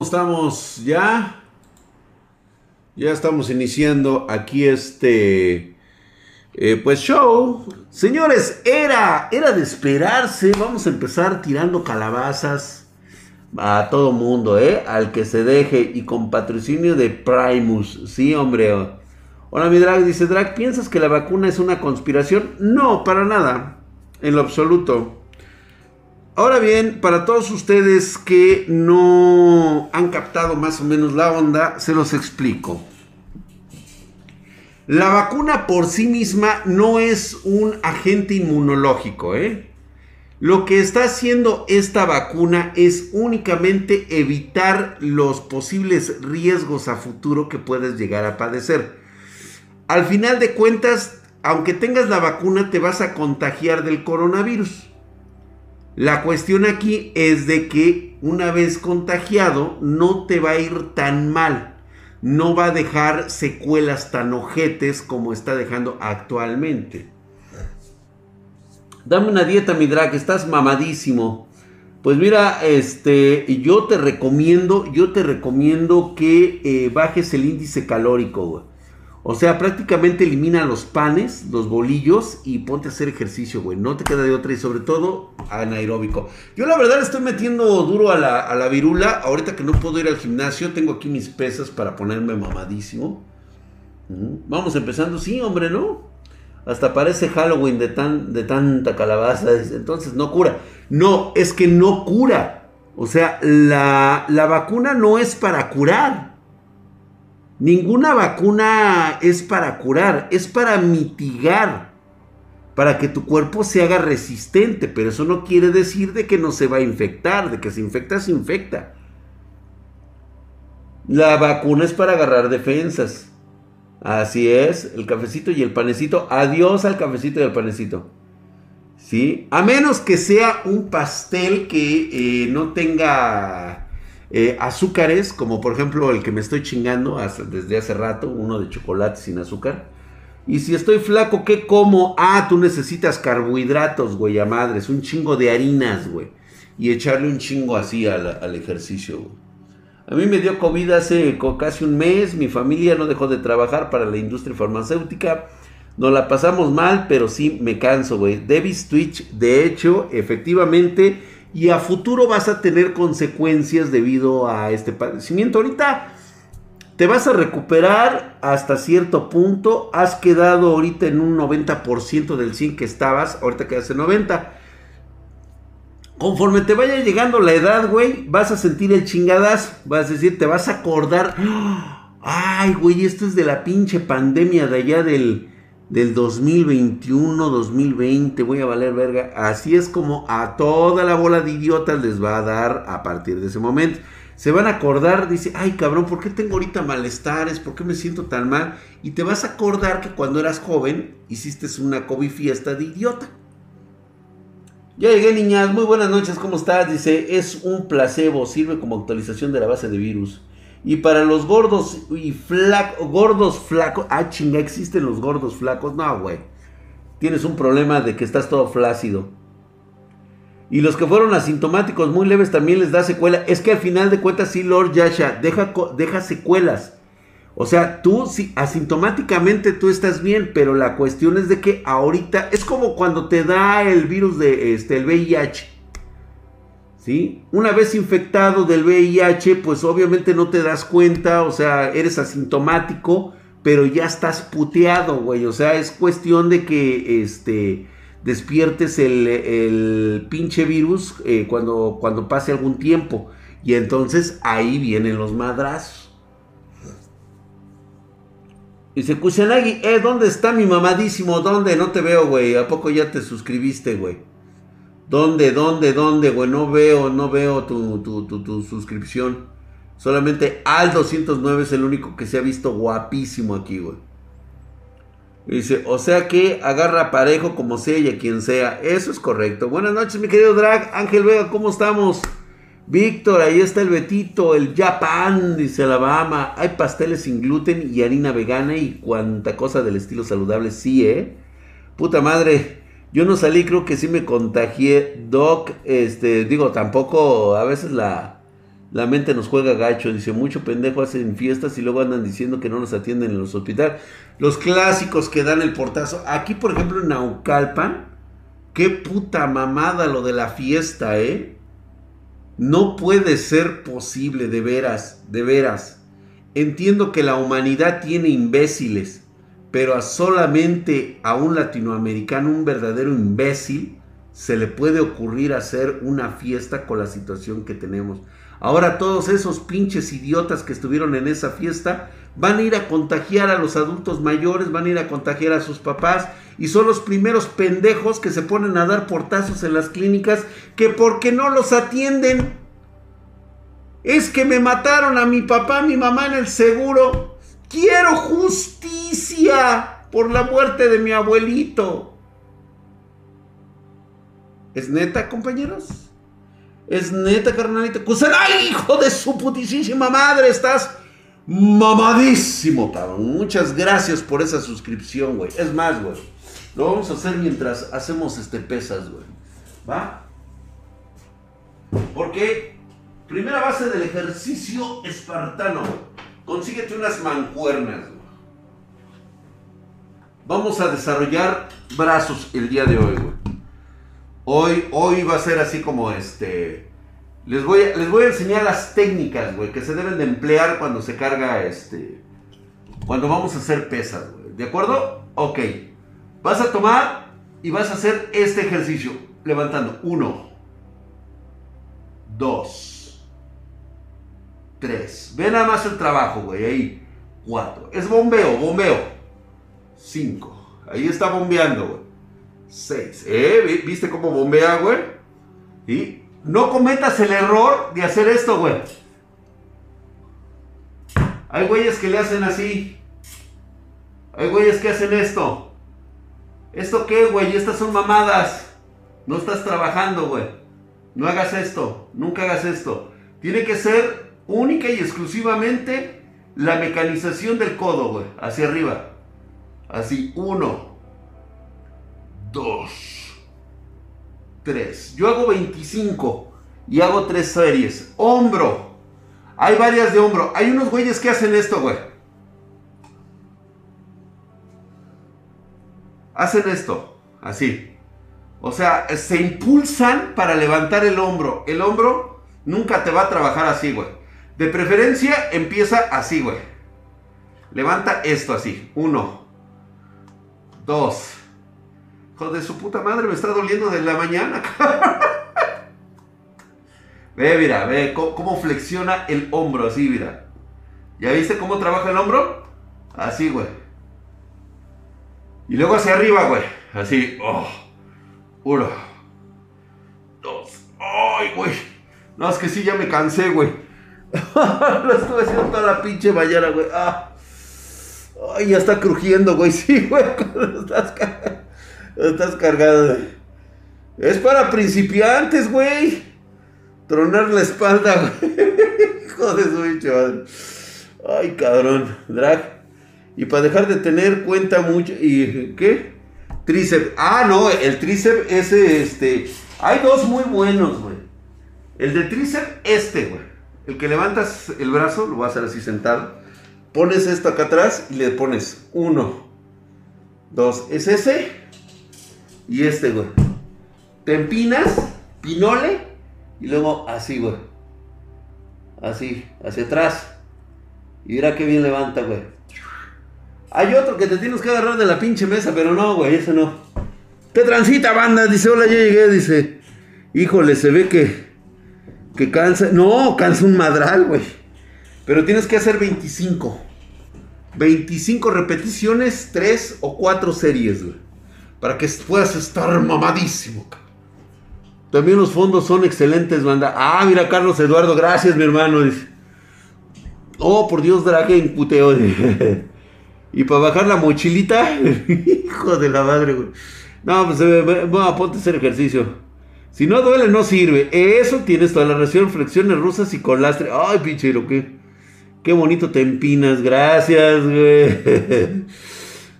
estamos ya. Ya estamos iniciando aquí este eh, pues show. Señores, era, era de esperarse. Vamos a empezar tirando calabazas a todo mundo, ¿eh? Al que se deje y con patrocinio de Primus. Sí, hombre. Hola, mi drag. Dice Drag, ¿piensas que la vacuna es una conspiración? No, para nada. En lo absoluto. Ahora bien, para todos ustedes que no han captado más o menos la onda, se los explico. La vacuna por sí misma no es un agente inmunológico, ¿eh? Lo que está haciendo esta vacuna es únicamente evitar los posibles riesgos a futuro que puedes llegar a padecer. Al final de cuentas, aunque tengas la vacuna, te vas a contagiar del coronavirus. La cuestión aquí es de que una vez contagiado no te va a ir tan mal. No va a dejar secuelas tan ojetes como está dejando actualmente. Dame una dieta, mi drag, estás mamadísimo. Pues mira, este, yo te recomiendo, yo te recomiendo que eh, bajes el índice calórico, güey. O sea, prácticamente elimina los panes, los bolillos y ponte a hacer ejercicio, güey. No te queda de otra y sobre todo anaeróbico. Yo la verdad estoy metiendo duro a la, virula. Ahorita que no puedo ir al gimnasio, tengo aquí mis pesas para ponerme mamadísimo. Vamos empezando, sí, hombre, ¿no? Hasta parece Halloween de, tan, de tanta calabaza. Entonces no cura. No, es que no cura. O sea, la, la vacuna no es para curar. Ninguna vacuna es para curar, es para mitigar, para que tu cuerpo se haga resistente, pero eso no quiere decir de que no se va a infectar, de que se infecta, se infecta. La vacuna es para agarrar defensas. Así es, el cafecito y el panecito. Adiós al cafecito y al panecito. ¿Sí? A menos que sea un pastel que eh, no tenga eh, azúcares, como por ejemplo el que me estoy chingando desde hace rato, uno de chocolate sin azúcar. Y si estoy flaco, ¿qué como? Ah, tú necesitas carbohidratos, güey, a madres, un chingo de harinas, güey. Y echarle un chingo así al, ejercicio, A mí me dio COVID hace casi un mes, mi familia no dejó de trabajar para la industria farmacéutica. Nos la pasamos mal, pero sí me canso, güey. Davis Twitch, de hecho, efectivamente, y a futuro vas a tener consecuencias debido a este padecimiento. Ahorita te vas a recuperar hasta cierto punto. Has quedado ahorita en un 90% del 100 que estabas. Ahorita quedas en 90. Conforme te vaya llegando la edad, güey, vas a sentir el chingadas. Vas a decir, te vas a acordar. Ay, güey, esto es de la pinche pandemia de allá del del 2021, 2020, voy a valer verga. Así es como a toda la bola de idiotas les va a dar a partir de ese momento. Se van a acordar, dice, ay cabrón, ¿por qué tengo ahorita malestares? ¿Por qué me siento tan mal? Y te vas a acordar que cuando eras joven hiciste una COVID fiesta de idiota. Ya llegué, niñas. Muy buenas noches, ¿cómo estás? Dice, es un placebo, sirve como actualización de la base de virus. Y para los gordos y flacos, gordos flacos, ah, chinga, existen los gordos flacos. No, güey. Tienes un problema de que estás todo flácido. Y los que fueron asintomáticos muy leves también les da secuela. Es que al final de cuentas, sí, Lord Yasha, deja, deja secuelas. O sea, tú sí, asintomáticamente tú estás bien, pero la cuestión es de que ahorita es como cuando te da el virus de este, el VIH. Una vez infectado del VIH, pues obviamente no te das cuenta, o sea, eres asintomático, pero ya estás puteado, güey. O sea, es cuestión de que este, despiertes el, pinche virus eh, cuando, cuando pase algún tiempo. Y entonces ahí vienen los madrazos. Dice Kusanagi, eh, ¿dónde está mi mamadísimo? ¿Dónde? No te veo, güey. ¿A poco ya te suscribiste, güey? ¿Dónde, dónde, dónde, güey? No veo, no veo tu, tu, suscripción. Solamente al 209 es el único que se ha visto guapísimo aquí, güey. Dice, o sea que agarra parejo como sea y a quien sea. Eso es correcto. Buenas noches, mi querido Drag. Ángel Vega, ¿cómo estamos? Víctor, ahí está el Betito, el Japan, dice Alabama. Hay pasteles sin gluten y harina vegana y cuanta cosa del estilo saludable. Sí, ¿eh? Puta madre. Yo no salí, creo que sí me contagié. Doc, este, digo, tampoco, a veces la, La mente nos juega gacho, dice, mucho pendejo hacen fiestas y luego andan diciendo que no nos atienden en los hospitales. Los clásicos que dan el portazo. Aquí, por ejemplo, en Naucalpan, qué puta mamada lo de la fiesta, ¿eh? No puede ser posible, de veras, de veras. Entiendo que la humanidad tiene imbéciles, pero a solamente a un latinoamericano, un verdadero imbécil, se le puede ocurrir hacer una fiesta con la situación que tenemos. Ahora todos esos pinches idiotas que estuvieron en esa fiesta van a ir a contagiar a los adultos mayores, van a ir a contagiar a sus papás y son los primeros pendejos que se ponen a dar portazos en las clínicas que porque no los atienden. Es que me mataron a mi papá, mi mamá en el seguro. Quiero justicia por la muerte de mi abuelito. ¿Es neta, compañeros? Es neta, carnalita. ¡Ay, hijo de su putísima madre! Estás mamadísimo, cabrón. Muchas gracias por esa suscripción, güey. Es más, güey. Lo vamos a hacer mientras hacemos este pesas, güey. ¿Va? Porque primera base del ejercicio espartano. Consíguete unas mancuernas. Vamos a desarrollar brazos el día de hoy, güey. Hoy, hoy va a ser así como este. Les voy, a, les voy a enseñar las técnicas, güey, que se deben de emplear cuando se carga este. Cuando vamos a hacer pesas. ¿De acuerdo? Ok. Vas a tomar y vas a hacer este ejercicio. Levantando. Uno. Dos. Tres. Ve nada más el trabajo, güey. Ahí. Cuatro. Es bombeo, bombeo. Cinco. Ahí está bombeando, güey. 6. ¿Eh? ¿Viste cómo bombea, güey? Y no cometas el error de hacer esto, güey. Hay güeyes que le hacen así. Hay güeyes que hacen esto. ¿Esto qué, güey? Estas son mamadas. No estás trabajando, güey. No hagas esto. Nunca hagas esto. Tiene que ser única y exclusivamente la mecanización del codo, güey. Hacia arriba. Así. Uno. 2, 3. Yo hago 25 y hago 3 series. Hombro. Hay varias de hombro. Hay unos güeyes que hacen esto, güey. Hacen esto, así. O sea, se impulsan para levantar el hombro. El hombro nunca te va a trabajar así, güey. De preferencia empieza así, güey. Levanta esto así. Uno, dos, de su puta madre, me está doliendo de la mañana. ve, mira, ve cómo, flexiona el hombro, así, mira. ¿Ya viste cómo trabaja el hombro? Así, güey. Y luego hacia arriba, güey. Así. Oh. Uno. Dos. Ay, güey. No, es que sí, ya me cansé, güey. Lo estuve haciendo toda la pinche mañana, güey. Ah. Ay, ya está crujiendo, güey. Sí, güey. Estás Estás cargado. Es para principiantes, güey. Tronar la espalda, güey. Hijo de su bicho, Ay, cabrón. Drag. Y para dejar de tener cuenta mucho. ¿Y qué? Tríceps. Ah, no, el tríceps ese, este. Hay dos muy buenos, güey. El de tríceps, este, güey. El que levantas el brazo, lo vas a hacer así sentado. Pones esto acá atrás y le pones uno, dos. Es ese y este, güey. Te empinas, pinole, y luego así, güey. Así, hacia atrás. Y mira qué bien levanta, güey. Hay otro que te tienes que agarrar de la pinche mesa, pero no, güey, ese no. ¿Qué transita, banda? Dice, hola, ya llegué, dice. Híjole, se ve que, que cansa. No, cansa un madral, güey. Pero tienes que hacer 25. 25 repeticiones, 3 o 4 series, güey para que puedas estar mamadísimo. También los fondos son excelentes, banda. Ah, mira, Carlos Eduardo, gracias, mi hermano. Oh, por Dios, Draken, puteo. y para bajar la mochilita, hijo de la madre, güey. No, pues eh, bueno, ponte a hacer ejercicio. Si no duele, no sirve. Eso tienes toda la razón. Flexiones rusas y con lastre. Ay, pinchero, qué, qué bonito te empinas. Gracias, güey.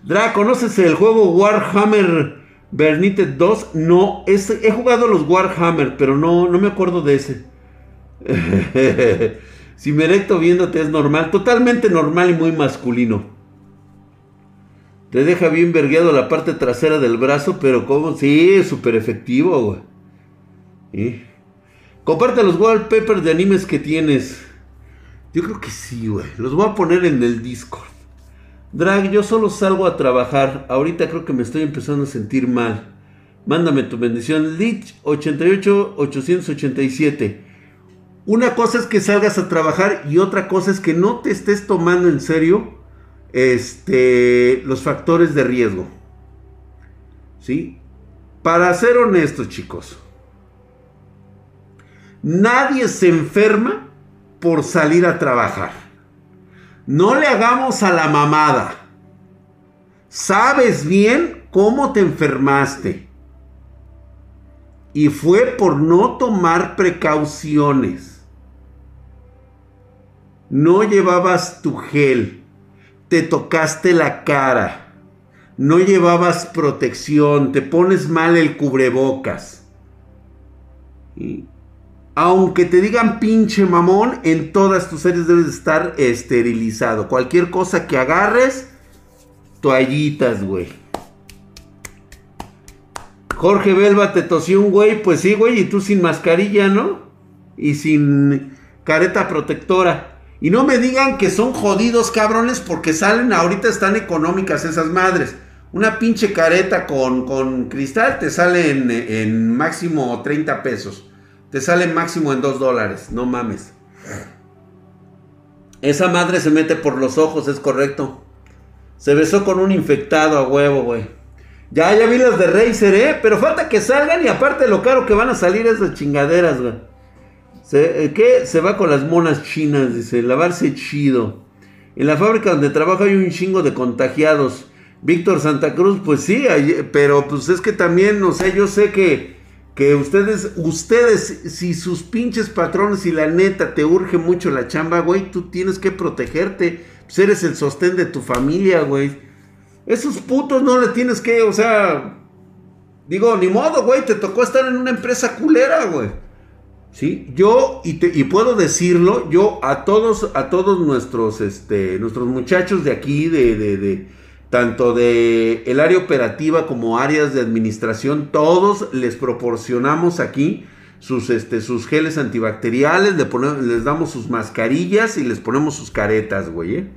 Dra, ¿conoces el juego Warhammer Bernite 2? No, he jugado los Warhammer, pero no, no me acuerdo de ese. si me erecto viéndote es normal, totalmente normal y muy masculino. Te deja bien vergueado la parte trasera del brazo, pero como, sí, súper efectivo, güey. Comparte los wallpapers de animes que tienes. Yo creo que sí, güey. Los voy a poner en el Discord. Drag, yo solo salgo a trabajar. Ahorita creo que me estoy empezando a sentir mal. Mándame tu bendición. Lich 88887. Una cosa es que salgas a trabajar y otra cosa es que no te estés tomando en serio este, los factores de riesgo. ¿Sí? Para ser honestos, chicos. Nadie se enferma por salir a trabajar. No le hagamos a la mamada. Sabes bien cómo te enfermaste. Y fue por no tomar precauciones. No llevabas tu gel. Te tocaste la cara. No llevabas protección. Te pones mal el cubrebocas. Aunque te digan pinche mamón, en todas tus series debes estar esterilizado. Cualquier cosa que agarres, toallitas, güey. Jorge Belva te tosió un güey, pues sí, güey, y tú sin mascarilla, ¿no? Y sin careta protectora. Y no me digan que son jodidos cabrones porque salen, ahorita están económicas esas madres. Una pinche careta con, con cristal te sale en, en máximo 30 pesos. Te sale máximo en 2 dólares, no mames. Esa madre se mete por los ojos, es correcto. Se besó con un infectado a huevo, güey. Ya, ya vi las de Razer, ¿eh? Pero falta que salgan y aparte lo caro que van a salir esas chingaderas, güey. Se, ¿Qué? Se va con las monas chinas, dice. Lavarse chido. En la fábrica donde trabaja hay un chingo de contagiados. Víctor Santa Cruz, pues sí, pero pues es que también, o sea, yo sé que que ustedes, ustedes, si sus pinches patrones y la neta te urge mucho la chamba, güey, tú tienes que protegerte. Pues eres el sostén de tu familia, güey. Esos putos no le tienes que, o sea, digo, ni modo, güey, te tocó estar en una empresa culera, güey. ¿Sí? Yo, y, y, puedo decirlo, yo a todos, a todos nuestros, este, nuestros muchachos de aquí, de, de, de tanto de el área operativa como áreas de administración, todos les proporcionamos aquí sus, este, sus geles antibacteriales, le les damos sus mascarillas y les ponemos sus caretas, güey. ¿eh?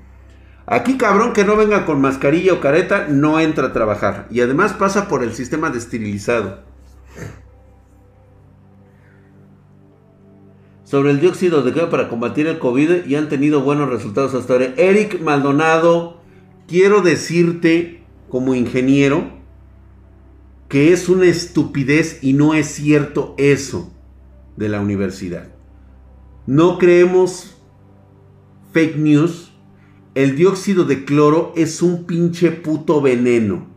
Aquí, cabrón, que no venga con mascarilla o careta, no entra a trabajar. Y además pasa por el sistema de esterilizado. Sobre el dióxido de carbono para combatir el COVID y han tenido buenos resultados hasta ahora. Eric Maldonado quiero decirte como ingeniero que es una estupidez y no es cierto eso de la universidad. No creemos fake news. El dióxido de cloro es un pinche puto veneno.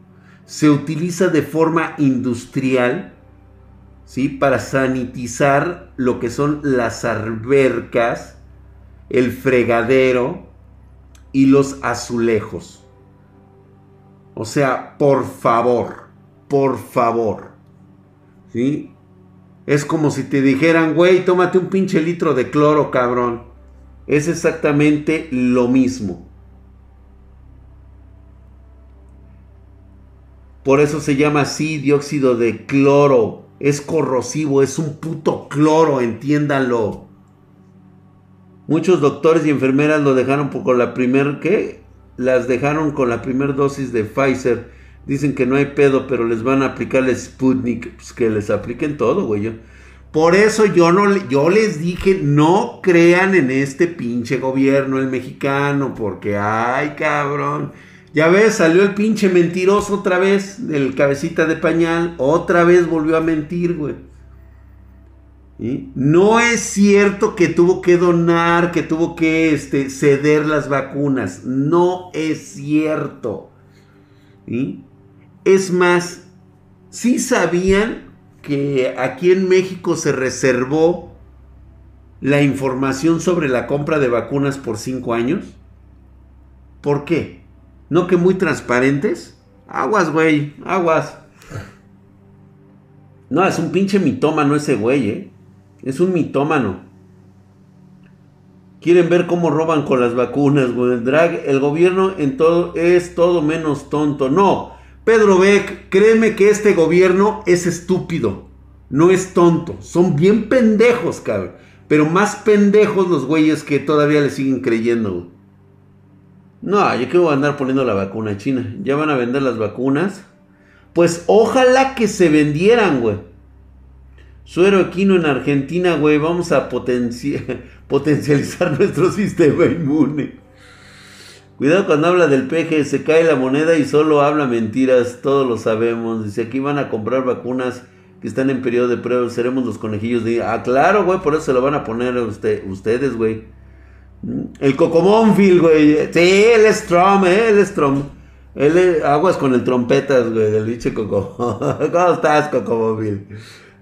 Se utiliza de forma industrial, ¿sí? Para sanitizar lo que son las albercas, el fregadero, y los azulejos. O sea, por favor, por favor. ¿Sí? Es como si te dijeran, güey, tómate un pinche litro de cloro, cabrón. Es exactamente lo mismo. Por eso se llama así dióxido de cloro. Es corrosivo, es un puto cloro, entiéndanlo. Muchos doctores y enfermeras lo dejaron con la primer, ¿qué? Las dejaron con la primera dosis de Pfizer. Dicen que no hay pedo, pero les van a aplicar el Sputnik. Pues que les apliquen todo, güey. Por eso yo, no, yo les dije, no crean en este pinche gobierno, el mexicano, porque, ay, cabrón. Ya ves, salió el pinche mentiroso otra vez, el cabecita de pañal, otra vez volvió a mentir, güey. No es cierto que tuvo que donar, que tuvo que este, ceder las vacunas. No es cierto. Es más, sí sabían que aquí en México se reservó la información sobre la compra de vacunas por cinco años. ¿Por qué? ¿No que muy transparentes? Aguas, güey, aguas. No, es un pinche mitómano ese güey, ¿eh? Es un mitómano. Quieren ver cómo roban con las vacunas, güey. El drag, el gobierno en todo es todo menos tonto. No, Pedro Beck, créeme que este gobierno es estúpido. No es tonto. Son bien pendejos, cabrón. Pero más pendejos los güeyes que todavía le siguen creyendo, güey. No, yo quiero andar poniendo la vacuna a China. Ya van a vender las vacunas. Pues ojalá que se vendieran, güey. Suero equino en Argentina, güey. Vamos a potencializar nuestro sistema inmune. Cuidado cuando habla del peje, se cae la moneda y solo habla mentiras, todos lo sabemos. Dice, aquí van a comprar vacunas que están en periodo de prueba, seremos los conejillos de... Ah, claro, güey, por eso se lo van a poner usted, ustedes, güey. El Cocomónfil, güey. Sí, él es Trump, ¿eh? Él es Trump. Él es... Aguas con el trompetas, güey, del bicho Coco. ¿Cómo estás, Cocomónfil?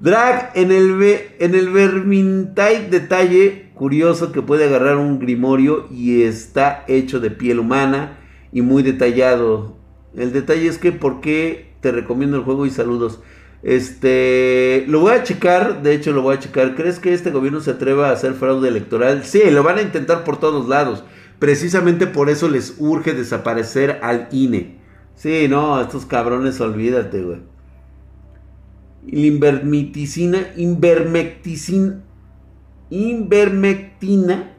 Drag, en el, Vermintide detalle curioso que puede agarrar un grimorio y está hecho de piel humana y muy detallado. El detalle es que, ¿por qué te recomiendo el juego y saludos? Este, lo voy a checar, de hecho lo voy a checar. ¿Crees que este gobierno se atreva a hacer fraude electoral? Sí, lo van a intentar por todos lados. Precisamente por eso les urge desaparecer al INE. Sí, no, estos cabrones, olvídate, güey. Invermiticina, invermecticina, invermectina.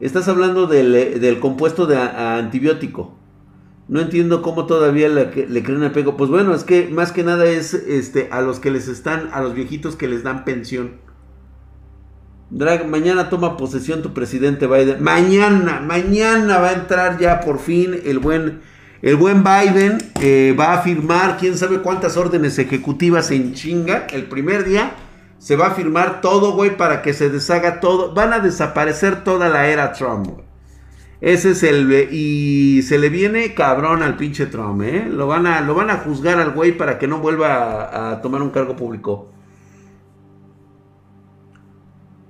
Estás hablando del, del compuesto de antibiótico. No entiendo cómo todavía le, le creen apego. Pues bueno, es que más que nada es este, a los que les están, a los viejitos que les dan pensión. Drag, mañana toma posesión tu presidente Biden. Mañana, mañana va a entrar ya por fin el buen, el buen Biden. Eh, va a firmar quién sabe cuántas órdenes ejecutivas en chinga. El primer día se va a firmar todo, güey, para que se deshaga todo. Van a desaparecer toda la era Trump, ese es el... Y se le viene cabrón al pinche Trump, ¿eh? Lo van a, lo van a juzgar al güey para que no vuelva a, tomar un cargo público.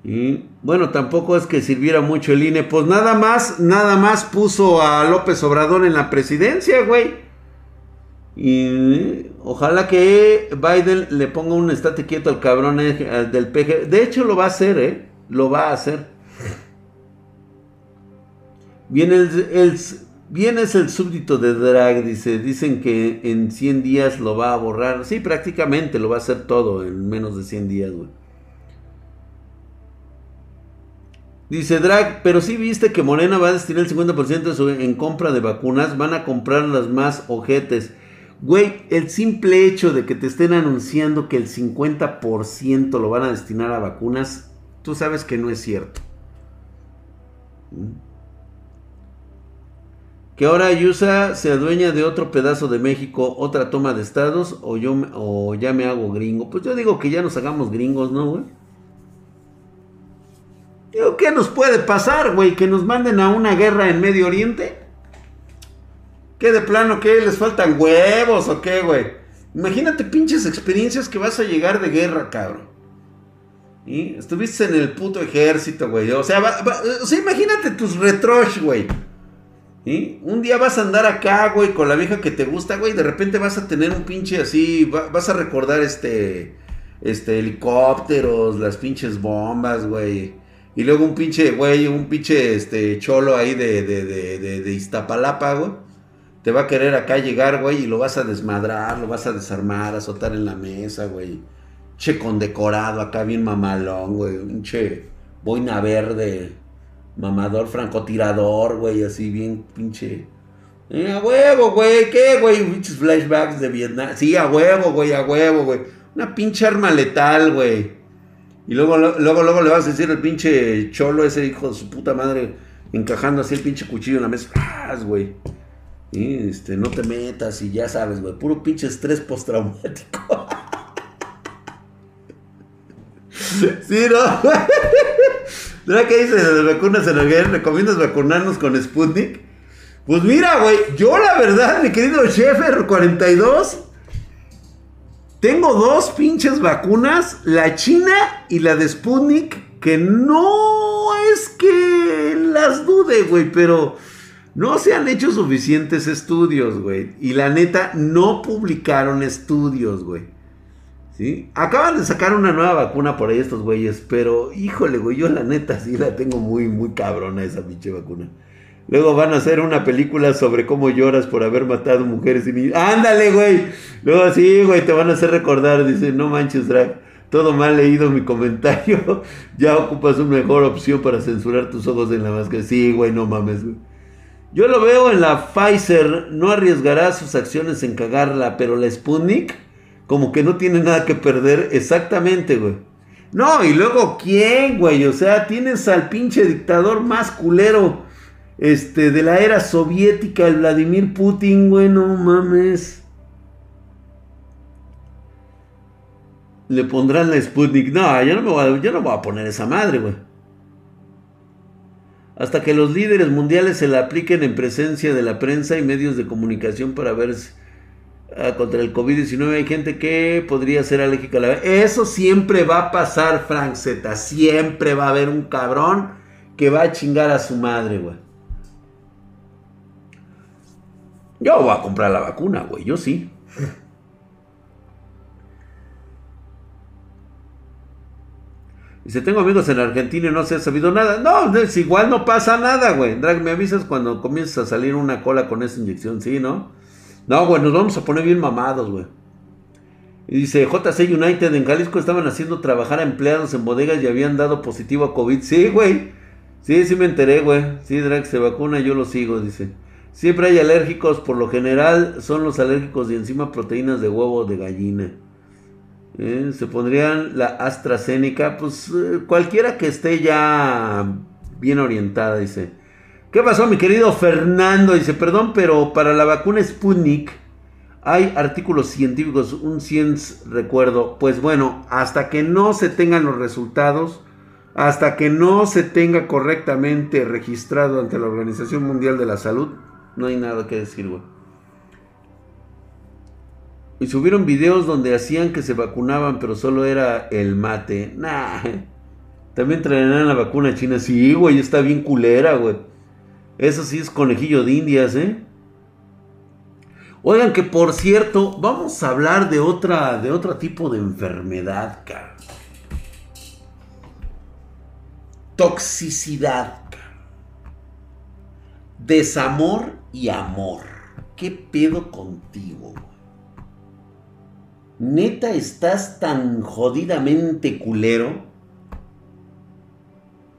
Y bueno, tampoco es que sirviera mucho el INE. Pues nada más, nada más puso a López Obrador en la presidencia, güey. Y ojalá que Biden le ponga un estate quieto al cabrón eh, del PG. De hecho, lo va a hacer, ¿eh? Lo va a hacer. Viene el, bien es el súbdito de Drag, dice. Dicen que en 100 días lo va a borrar. Sí, prácticamente lo va a hacer todo en menos de 100 días, güey. Dice Drag, pero sí viste que Morena va a destinar el 50% en compra de vacunas. Van a comprar las más ojetes. Güey, el simple hecho de que te estén anunciando que el 50% lo van a destinar a vacunas, tú sabes que no es cierto. ¿Mm? que ahora Ayusa se adueña de otro pedazo de México, otra toma de estados, o yo o ya me hago gringo. Pues yo digo que ya nos hagamos gringos, ¿no, güey? ¿Qué nos puede pasar, güey? ¿Que nos manden a una guerra en Medio Oriente? ¿Qué de plano, qué? ¿Les faltan huevos o qué, güey? Imagínate pinches experiencias que vas a llegar de guerra, cabrón. ¿Y? Estuviste en el puto ejército, güey. O sea, imagínate tus retrosh, güey. Un día vas a andar acá, güey, con la vieja que te gusta, güey, de repente vas a tener un pinche así, vas a recordar este, este, helicópteros, las pinches bombas, güey. Y luego un pinche, güey, un pinche, este, cholo ahí de, de, de, de, Iztapalapa, güey. Te va a querer acá llegar, güey, y lo vas a desmadrar, lo vas a desarmar, a azotar en la mesa, güey. Che condecorado acá, bien mamalón, güey. Un che boina verde mamador francotirador, güey, así bien pinche. A huevo, güey, ¿qué, güey? Pinches flashbacks de Vietnam. Sí, a huevo, güey, a huevo, güey. Una pinche arma letal, güey. Y luego, luego, luego le vas a decir al pinche cholo, ese hijo de su puta madre, encajando así el pinche cuchillo en la mesa. güey! Y este, no te metas y ya sabes, güey. Puro pinche estrés postraumático. sí, no, güey. ¿Verdad que dice de vacunas en el ¿Recomiendas vacunarnos con Sputnik? Pues mira, güey, yo la verdad, mi querido Sheffer 42, tengo dos pinches vacunas, la china y la de Sputnik, que no es que las dude, güey, pero no se han hecho suficientes estudios, güey. Y la neta, no publicaron estudios, güey. ¿Sí? Acaban de sacar una nueva vacuna por ahí estos güeyes, pero híjole, güey, yo la neta sí la tengo muy, muy cabrona esa pinche vacuna. Luego van a hacer una película sobre cómo lloras por haber matado mujeres y niños. ¡Ándale, güey! Luego sí, güey, te van a hacer recordar. Dice, no manches, Drag. Todo mal leído mi comentario. ya ocupas una mejor opción para censurar tus ojos en la máscara. Sí, güey, no mames, güey. Yo lo veo en la Pfizer. No arriesgará sus acciones en cagarla, pero la Sputnik, como que no tiene nada que perder. Exactamente, güey. No, y luego, ¿quién, güey? O sea, tienes al pinche dictador más culero este, de la era soviética, el Vladimir Putin, güey, no mames. Le pondrán la Sputnik. No, yo no me voy a, yo no voy a poner esa madre, güey. Hasta que los líderes mundiales se la apliquen en presencia de la prensa y medios de comunicación para ver ah, contra el COVID-19 hay gente que podría ser alérgica. Eso siempre va a pasar, Frank Z. Siempre va a haber un cabrón que va a chingar a su madre, güey. Yo voy a comprar la vacuna, güey, yo sí. Dice, tengo amigos en Argentina y no se ha sabido nada. No, es igual no pasa nada, güey. Drag, me avisas cuando comiences a salir una cola con esa inyección, ¿sí, no? No, güey, nos vamos a poner bien mamados, güey. Y dice, JC United en Jalisco estaban haciendo trabajar a empleados en bodegas y habían dado positivo a COVID. Sí, güey. Sí, sí me enteré, güey. Sí, Drag se vacuna, yo lo sigo, dice. Siempre hay alérgicos, por lo general son los alérgicos de encima proteínas de huevo de gallina. ¿Eh? Se pondrían la AstraZeneca, pues eh, cualquiera que esté ya bien orientada, dice. ¿Qué pasó, mi querido Fernando? Dice, perdón, pero para la vacuna Sputnik hay artículos científicos, un CIENS recuerdo. Pues bueno, hasta que no se tengan los resultados, hasta que no se tenga correctamente registrado ante la Organización Mundial de la Salud, no hay nada que decir, güey. Y subieron videos donde hacían que se vacunaban, pero solo era el mate. Nah. También traerán la vacuna china. Sí, güey, está bien culera, güey. Eso sí es conejillo de indias, ¿eh? Oigan que por cierto, vamos a hablar de otra, de otro tipo de enfermedad, cara. Toxicidad, Desamor y amor. ¿Qué pedo contigo? Neta, estás tan jodidamente culero.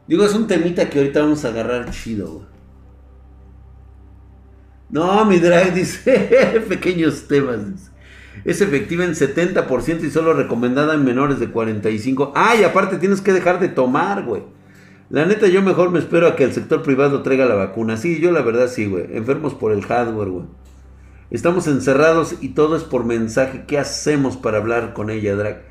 Digo, es un temita que ahorita vamos a agarrar chido, No, mi drag dice, pequeños temas. Es efectiva en 70% y solo recomendada en menores de 45. Ah, y aparte tienes que dejar de tomar, güey. La neta, yo mejor me espero a que el sector privado traiga la vacuna. Sí, yo la verdad sí, güey. Enfermos por el hardware, güey. Estamos encerrados y todo es por mensaje. ¿Qué hacemos para hablar con ella, Drag?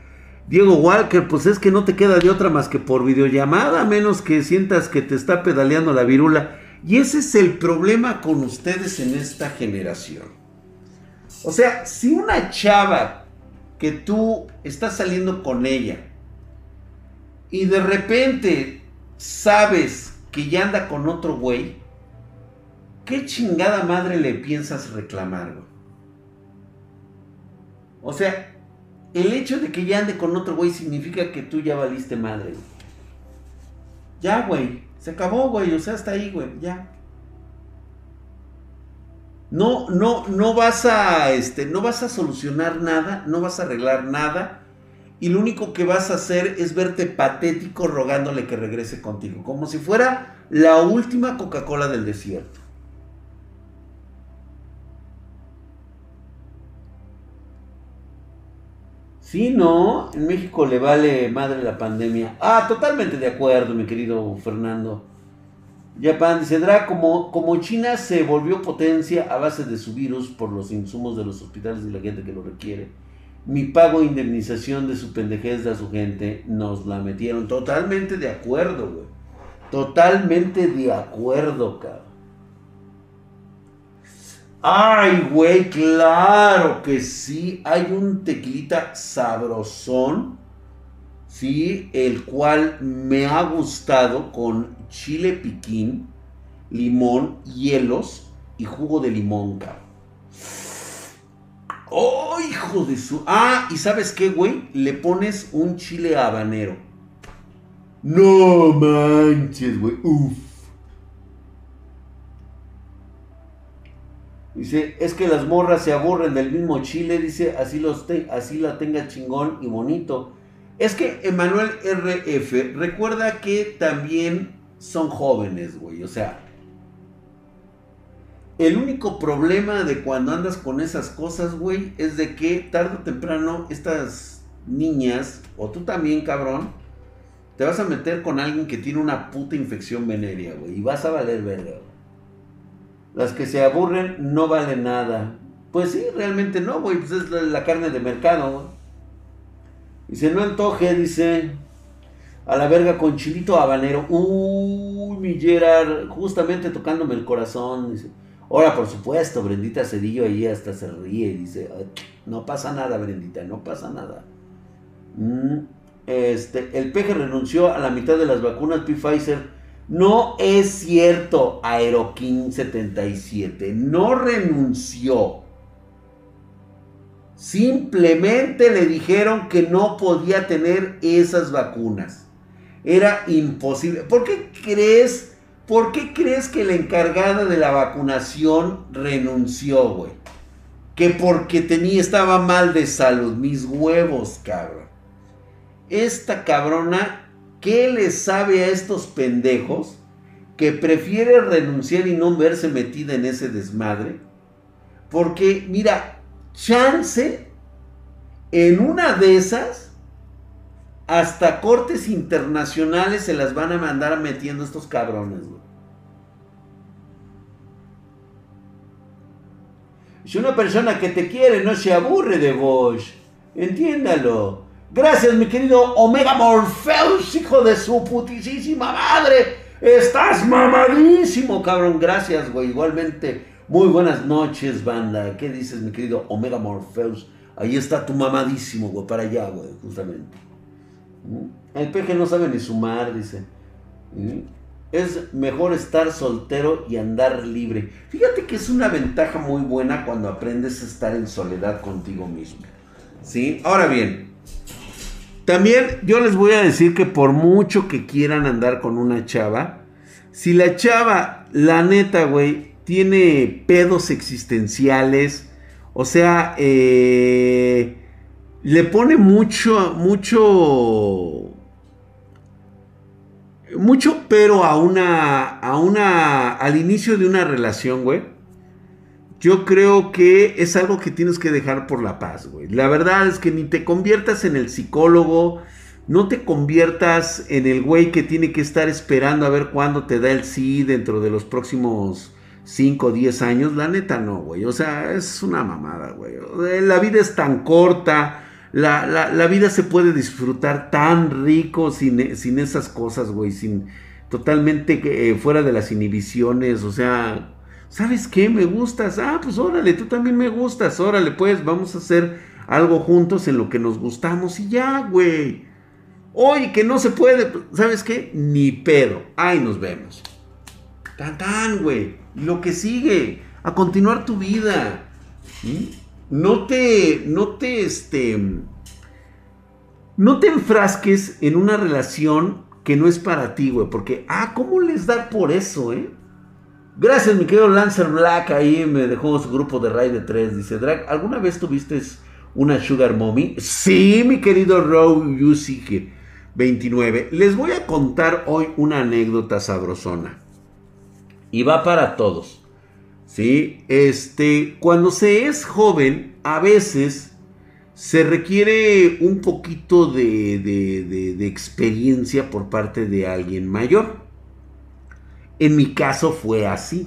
Diego Walker, pues es que no te queda de otra más que por videollamada, a menos que sientas que te está pedaleando la virula. Y ese es el problema con ustedes en esta generación. O sea, si una chava que tú estás saliendo con ella y de repente sabes que ya anda con otro güey, ¿qué chingada madre le piensas reclamar? O sea, el hecho de que ya ande con otro güey significa que tú ya valiste madre. Ya, güey. Se acabó, güey. O sea, hasta ahí, güey. Ya. No, no, no vas a, este, no vas a solucionar nada, no vas a arreglar nada y lo único que vas a hacer es verte patético rogándole que regrese contigo, como si fuera la última Coca-Cola del desierto. Sí, no, en México le vale madre la pandemia. Ah, totalmente de acuerdo, mi querido Fernando. Japan dice, como, como China se volvió potencia a base de su virus por los insumos de los hospitales y la gente que lo requiere mi pago indemnización de su pendejez a su gente, nos la metieron. Totalmente de acuerdo, güey. Totalmente de acuerdo, cabrón. Ay, güey, claro que sí. Hay un tequilita sabrosón, sí, el cual me ha gustado con chile piquín, limón, hielos y jugo de limón, cabrón. ¡Oh, hijo de su! Ah, ¿y sabes qué, güey? Le pones un chile habanero. No manches, güey. Uf. Dice, es que las morras se aburren del mismo chile, dice, así, los así la tenga chingón y bonito. Es que Emanuel RF, recuerda que también son jóvenes, güey. O sea, el único problema de cuando andas con esas cosas, güey, es de que tarde o temprano estas niñas, o tú también, cabrón, te vas a meter con alguien que tiene una puta infección venérea, güey, y vas a valer verga, Las que se aburren no valen nada. Pues sí, realmente no, güey, pues es la, carne de mercado, güey. Dice, no antoje, dice, a la verga con chilito habanero. Uy, mi Gerard, justamente tocándome el corazón, dice. Ahora, por supuesto, Brendita Cedillo ahí hasta se ríe y dice, no pasa nada, Brendita, no pasa nada. Mm, este, el peje renunció a la mitad de las vacunas Pfizer. No es cierto, Aerokin 77, no renunció. Simplemente le dijeron que no podía tener esas vacunas. Era imposible. ¿Por qué crees ¿Por qué crees que la encargada de la vacunación renunció, güey? Que porque tenía, estaba mal de salud. Mis huevos, cabrón. Esta cabrona, ¿qué le sabe a estos pendejos que prefiere renunciar y no verse metida en ese desmadre? Porque, mira, chance, en una de esas, hasta cortes internacionales se las van a mandar metiendo estos cabrones, güey. Si una persona que te quiere no se aburre de vos, entiéndalo. Gracias, mi querido Omega Morpheus, hijo de su putísima madre. Estás mamadísimo, cabrón. Gracias, güey. Igualmente, muy buenas noches, banda. ¿Qué dices, mi querido Omega Morpheus? Ahí está tu mamadísimo, güey, para allá, güey, justamente. El peje no sabe ni sumar, dice. ¿Mm? Es mejor estar soltero y andar libre. Fíjate que es una ventaja muy buena cuando aprendes a estar en soledad contigo mismo. ¿Sí? Ahora bien, también yo les voy a decir que por mucho que quieran andar con una chava, si la chava, la neta, güey, tiene pedos existenciales, o sea, eh, le pone mucho, mucho mucho pero a una, a una, al inicio de una relación, güey. Yo creo que es algo que tienes que dejar por la paz, güey. La verdad es que ni te conviertas en el psicólogo, no te conviertas en el güey que tiene que estar esperando a ver cuándo te da el sí dentro de los próximos 5 o 10 años. La neta no, güey. O sea, es una mamada, güey. La vida es tan corta la, vida se puede disfrutar tan rico sin, esas cosas, güey, sin totalmente eh, fuera de las inhibiciones, o sea, ¿sabes qué? Me gustas, ah, pues órale, tú también me gustas, órale, pues vamos a hacer algo juntos en lo que nos gustamos y ya, güey. Oye, que no se puede, ¿sabes qué? Ni pedo, ahí nos vemos. Tan tan, güey, lo que sigue, a continuar tu vida. ¿Mm? No te, no te, este, no te enfrasques en una relación que no es para ti, güey, porque, ah, ¿cómo les da por eso, eh? Gracias, mi querido Lancer Black, ahí me dejó su grupo de Raid de 3, dice, Drag, ¿alguna vez tuviste una Sugar Mommy? Sí, mi querido Row Yusi 29. Les voy a contar hoy una anécdota sabrosona. Y va para todos. ¿Sí? Este, cuando se es joven, a veces se requiere un poquito de, de, experiencia por parte de alguien mayor. En mi caso fue así.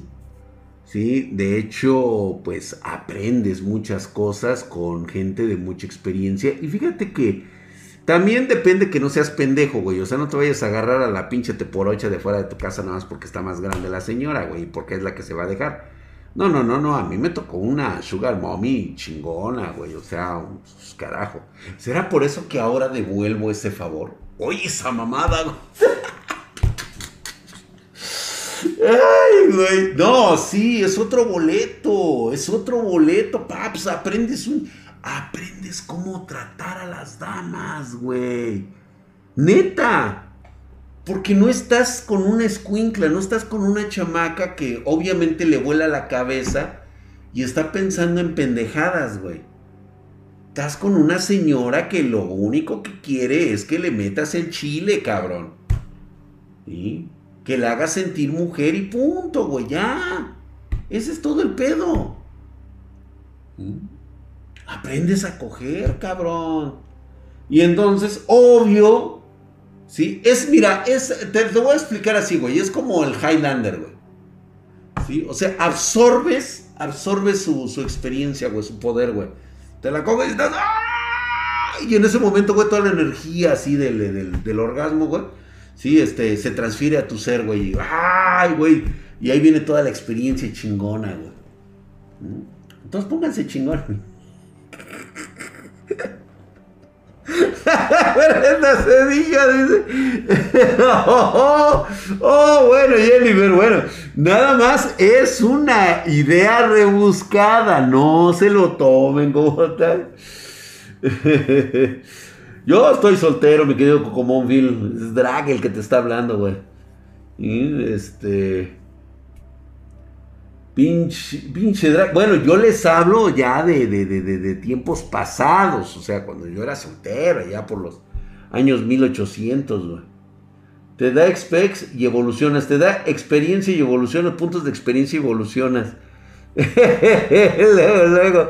¿sí? De hecho, pues aprendes muchas cosas con gente de mucha experiencia. Y fíjate que también depende que no seas pendejo, güey. O sea, no te vayas a agarrar a la pinche teporocha de fuera de tu casa nada más porque está más grande la señora, güey. Porque es la que se va a dejar. No, no, no, no, a mí me tocó una Sugar Mommy chingona, güey, o sea, carajo. ¿Será por eso que ahora devuelvo ese favor? Oye, esa mamada, Ay, güey. No, sí, es otro boleto. Es otro boleto, paps. Aprendes un. Aprendes cómo tratar a las damas, güey. Neta. Porque no estás con una escuincla, no estás con una chamaca que obviamente le vuela la cabeza y está pensando en pendejadas, güey. Estás con una señora que lo único que quiere es que le metas el chile, cabrón. ¿Sí? Que la hagas sentir mujer y punto, güey, ya. Ese es todo el pedo. Aprendes a coger, cabrón. Y entonces, obvio, ¿sí? Es, mira, es, te lo voy a explicar así, güey. Es como el Highlander, güey. ¿Sí? O sea, absorbes, absorbes su, su experiencia, güey, su poder, güey. Te la coges y estás. ¡ah! Y en ese momento, güey, toda la energía así del, del, del orgasmo, güey. Sí, este, se transfiere a tu ser, güey. ¡Ay, güey! Y ahí viene toda la experiencia chingona, güey. ¿Mm? Entonces pónganse chingón, Esta sedilla dice. Oh, oh, bueno, Jennifer, bueno. Nada más es una idea rebuscada. No se lo tomen como tal. Yo estoy soltero, mi querido Cocomonville. Es Drag el que te está hablando, güey. Y este. Pinche, pinche. Bueno, yo les hablo ya de, de, de, de, tiempos pasados. O sea, cuando yo era soltero, ya por los años 1800, güey. Te da expex y evolucionas. Te da experiencia y evolucionas. Puntos de experiencia y evolucionas. luego, luego.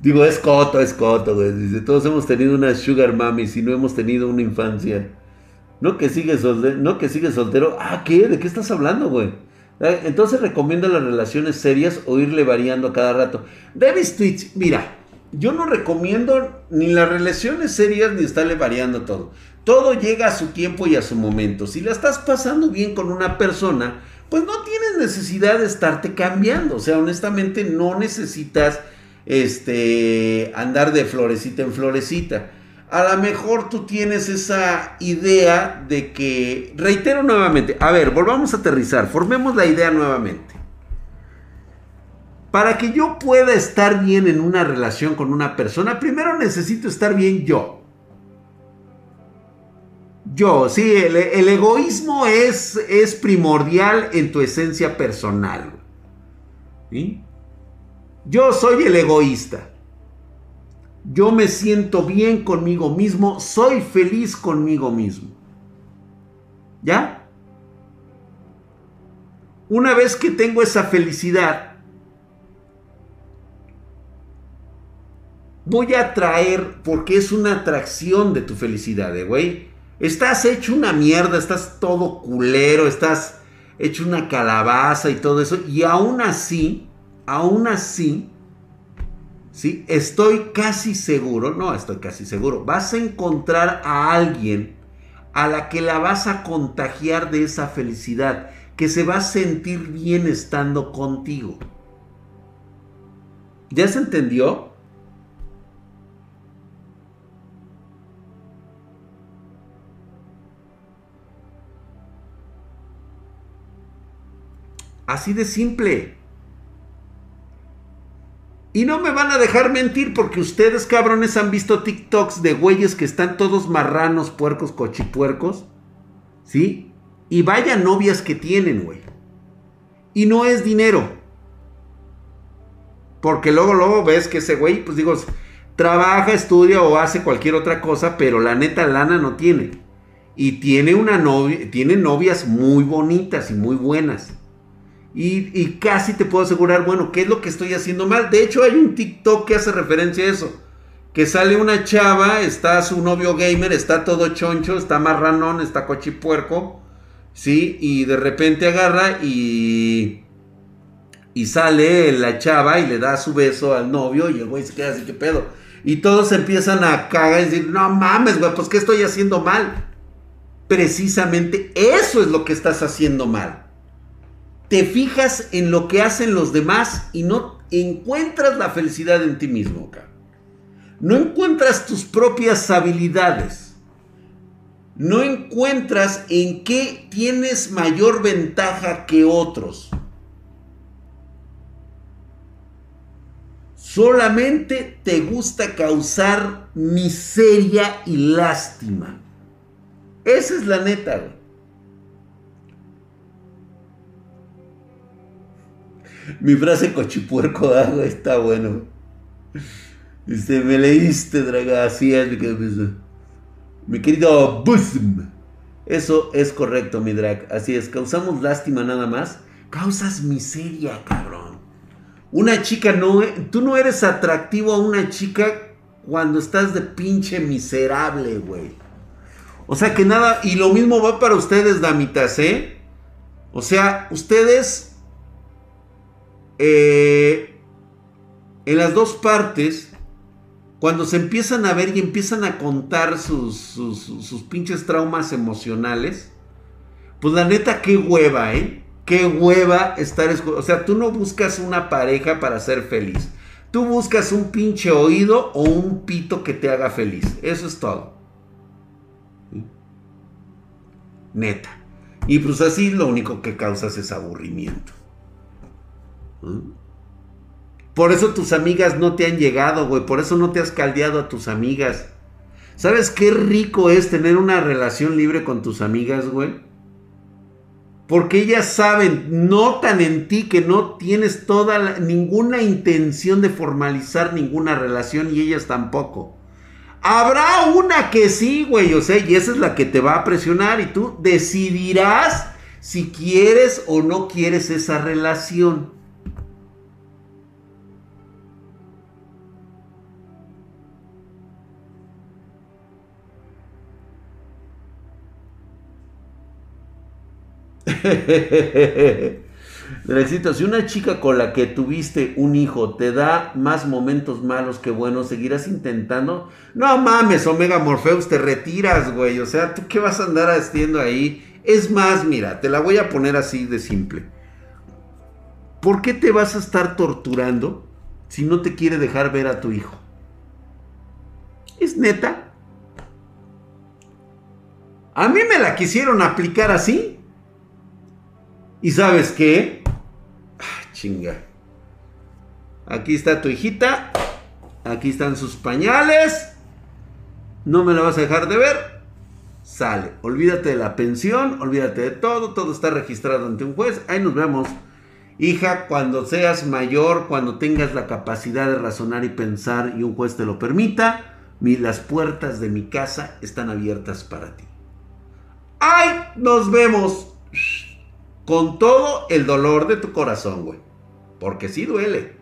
Digo, es coto, es coto, güey. Dice, todos hemos tenido una sugar mami si no hemos tenido una infancia. No que sigue soltero. No que sigue soltero. Ah, ¿qué? ¿De qué estás hablando, güey? Eh, entonces recomienda las relaciones serias o irle variando a cada rato. David Twitch, mira, yo no recomiendo ni las relaciones serias ni estarle variando todo. Todo llega a su tiempo y a su momento. Si la estás pasando bien con una persona, pues no tienes necesidad de estarte cambiando. O sea, honestamente no necesitas este, andar de florecita en florecita a lo mejor tú tienes esa idea de que, reitero nuevamente, a ver, volvamos a aterrizar, formemos la idea nuevamente. Para que yo pueda estar bien en una relación con una persona, primero necesito estar bien yo. Yo, sí, el, egoísmo es, es, primordial en tu esencia personal. Yo soy el egoísta yo me siento bien conmigo mismo, soy feliz conmigo mismo. ¿Ya? Una vez que tengo esa felicidad, voy a atraer, porque es una atracción de tu felicidad, ¿eh, güey. Estás hecho una mierda, estás todo culero, estás hecho una calabaza y todo eso, y aún así, aún así, ¿sí? Estoy casi seguro, no estoy casi seguro, vas a encontrar a alguien a la que la vas a contagiar de esa felicidad, que se va a sentir bien estando contigo. ¿Ya se entendió? Así de simple. Y no me van a dejar mentir porque ustedes cabrones han visto TikToks de güeyes que están todos marranos, puercos, cochipuercos. ¿Sí? Y vaya novias que tienen, güey. Y no es dinero. Porque luego, luego ves que ese güey, pues digo, trabaja, estudia o hace cualquier otra cosa, pero la neta lana no tiene. Y tiene una novia, tiene novias muy bonitas y muy buenas. Y, casi te puedo asegurar, bueno, ¿qué es lo que estoy haciendo mal? De hecho, hay un TikTok que hace referencia a eso. Que sale una chava, está su novio gamer, está todo choncho, está marranón, está cochipuerco, ¿sí? Y de repente agarra y... Y sale la chava y le da su beso al novio y el güey se queda así, ¿qué pedo? Y todos empiezan a cagar y decir, no mames, güey, pues ¿qué estoy haciendo mal? Precisamente eso es lo que estás haciendo mal te fijas en lo que hacen los demás y no encuentras la felicidad en ti mismo, No encuentras tus propias habilidades. no encuentras en qué tienes mayor ventaja que otros. Solamente te gusta causar miseria y lástima. Esa es la neta, güey. Mi frase cochipuerco, ah, está bueno. Dice, me leíste, draga, así es, mi querido Busm. Eso es correcto, mi drag. Así es, causamos lástima nada más. Causas miseria, cabrón. Una chica no, tú no eres atractivo a una chica cuando estás de pinche miserable, güey. O sea que nada, y lo mismo va para ustedes, damitas, ¿eh? O sea, ustedes eh, en las dos partes, cuando se empiezan a ver y empiezan a contar sus, pinches traumas emocionales, pues la neta, qué hueva, ¿eh? Qué hueva estar... O sea, tú no buscas una pareja para ser feliz. Tú buscas un pinche oído o un pito que te haga feliz. Eso es todo. Neta. Y pues así lo único que causas es aburrimiento. Por eso tus amigas no te han llegado, güey. Por eso no te has caldeado a tus amigas. ¿Sabes qué rico es tener una relación libre con tus amigas, güey? Porque ellas saben, notan en ti que no tienes toda ninguna intención de formalizar ninguna relación y ellas tampoco. Habrá una que sí, güey, o sea, y esa es la que te va a presionar y tú decidirás si quieres o no quieres esa relación. Drexito, si una chica con la que tuviste un hijo te da más momentos malos que buenos, ¿seguirás intentando? No mames, Omega Morpheus, te retiras, güey. O sea, ¿tú qué vas a andar haciendo ahí? Es más, mira, te la voy a poner así de simple. ¿Por qué te vas a estar torturando si no te quiere dejar ver a tu hijo? ¿Es neta? A mí me la quisieron aplicar así. ¿Y sabes qué? Ah, chinga. Aquí está tu hijita. Aquí están sus pañales. No me la vas a dejar de ver. Sale. Olvídate de la pensión. Olvídate de todo. Todo está registrado ante un juez. Ahí nos vemos. Hija, cuando seas mayor, cuando tengas la capacidad de razonar y pensar y un juez te lo permita, las puertas de mi casa están abiertas para ti. ¡Ay! Nos vemos con todo el dolor de tu corazón, güey. Porque sí duele.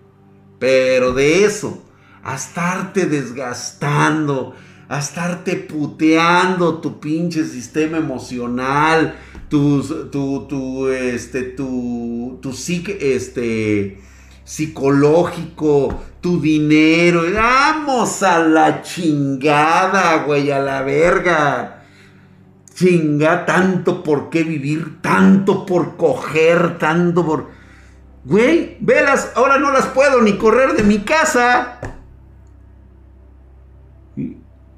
Pero de eso, a estarte desgastando, a estarte puteando tu pinche sistema emocional, tu, tu, tu, este, tu, tu este, psicológico, tu dinero. Vamos a la chingada, güey, a la verga. Chinga, tanto por qué vivir, tanto por coger, tanto por... Güey, velas, ahora no las puedo ni correr de mi casa.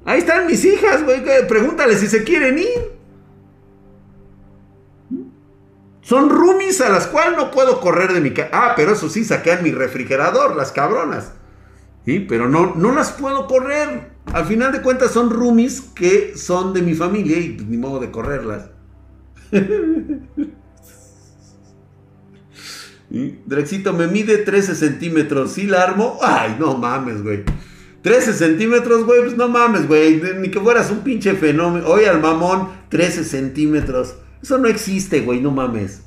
Ahí están mis hijas, güey. Pregúntale si se quieren ir. Son roomies a las cuales no puedo correr de mi casa. Ah, pero eso sí, saquean mi refrigerador, las cabronas. ¿Sí? Pero no, no las puedo correr. Al final de cuentas son roomies que son de mi familia y pues, ni modo de correrlas. Drexito me mide 13 centímetros. ¿Sí la armo? Ay, no mames, güey. 13 centímetros, güey, pues no mames, güey. Ni que fueras un pinche fenómeno. Oye, al mamón, 13 centímetros. Eso no existe, güey, no mames.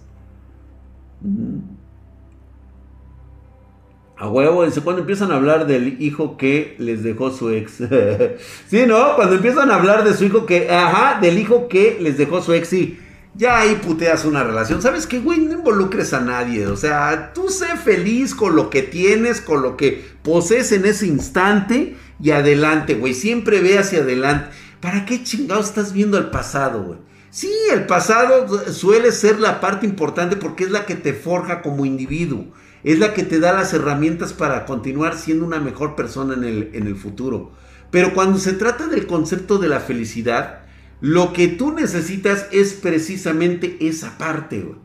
A huevo, cuando empiezan a hablar del hijo que les dejó su ex. sí, ¿no? Cuando empiezan a hablar de su hijo que, ajá, del hijo que les dejó su ex, sí. Ya ahí puteas una relación. ¿Sabes qué, güey? No involucres a nadie. O sea, tú sé feliz con lo que tienes, con lo que posees en ese instante y adelante, güey. Siempre ve hacia adelante. ¿Para qué chingados estás viendo el pasado, güey? Sí, el pasado suele ser la parte importante porque es la que te forja como individuo es la que te da las herramientas para continuar siendo una mejor persona en el, en el futuro. Pero cuando se trata del concepto de la felicidad, Lo que tú necesitas es precisamente esa parte, güey.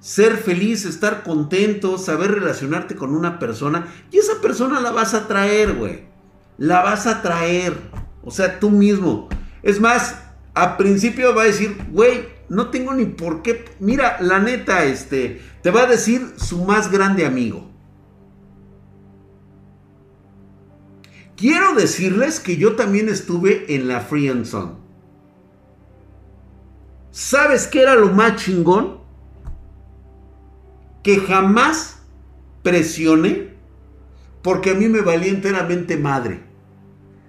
Ser feliz, estar contento, saber relacionarte con una persona. Y esa persona la vas a traer, güey. La vas a traer. O sea, tú mismo. Es más, a principio va a decir, güey, no tengo ni por qué. Mira, la neta, este, te va a decir su más grande amigo. Quiero decirles que yo también estuve en la Free and Zone. ¿Sabes qué era lo más chingón? Que jamás presioné porque a mí me valía enteramente madre.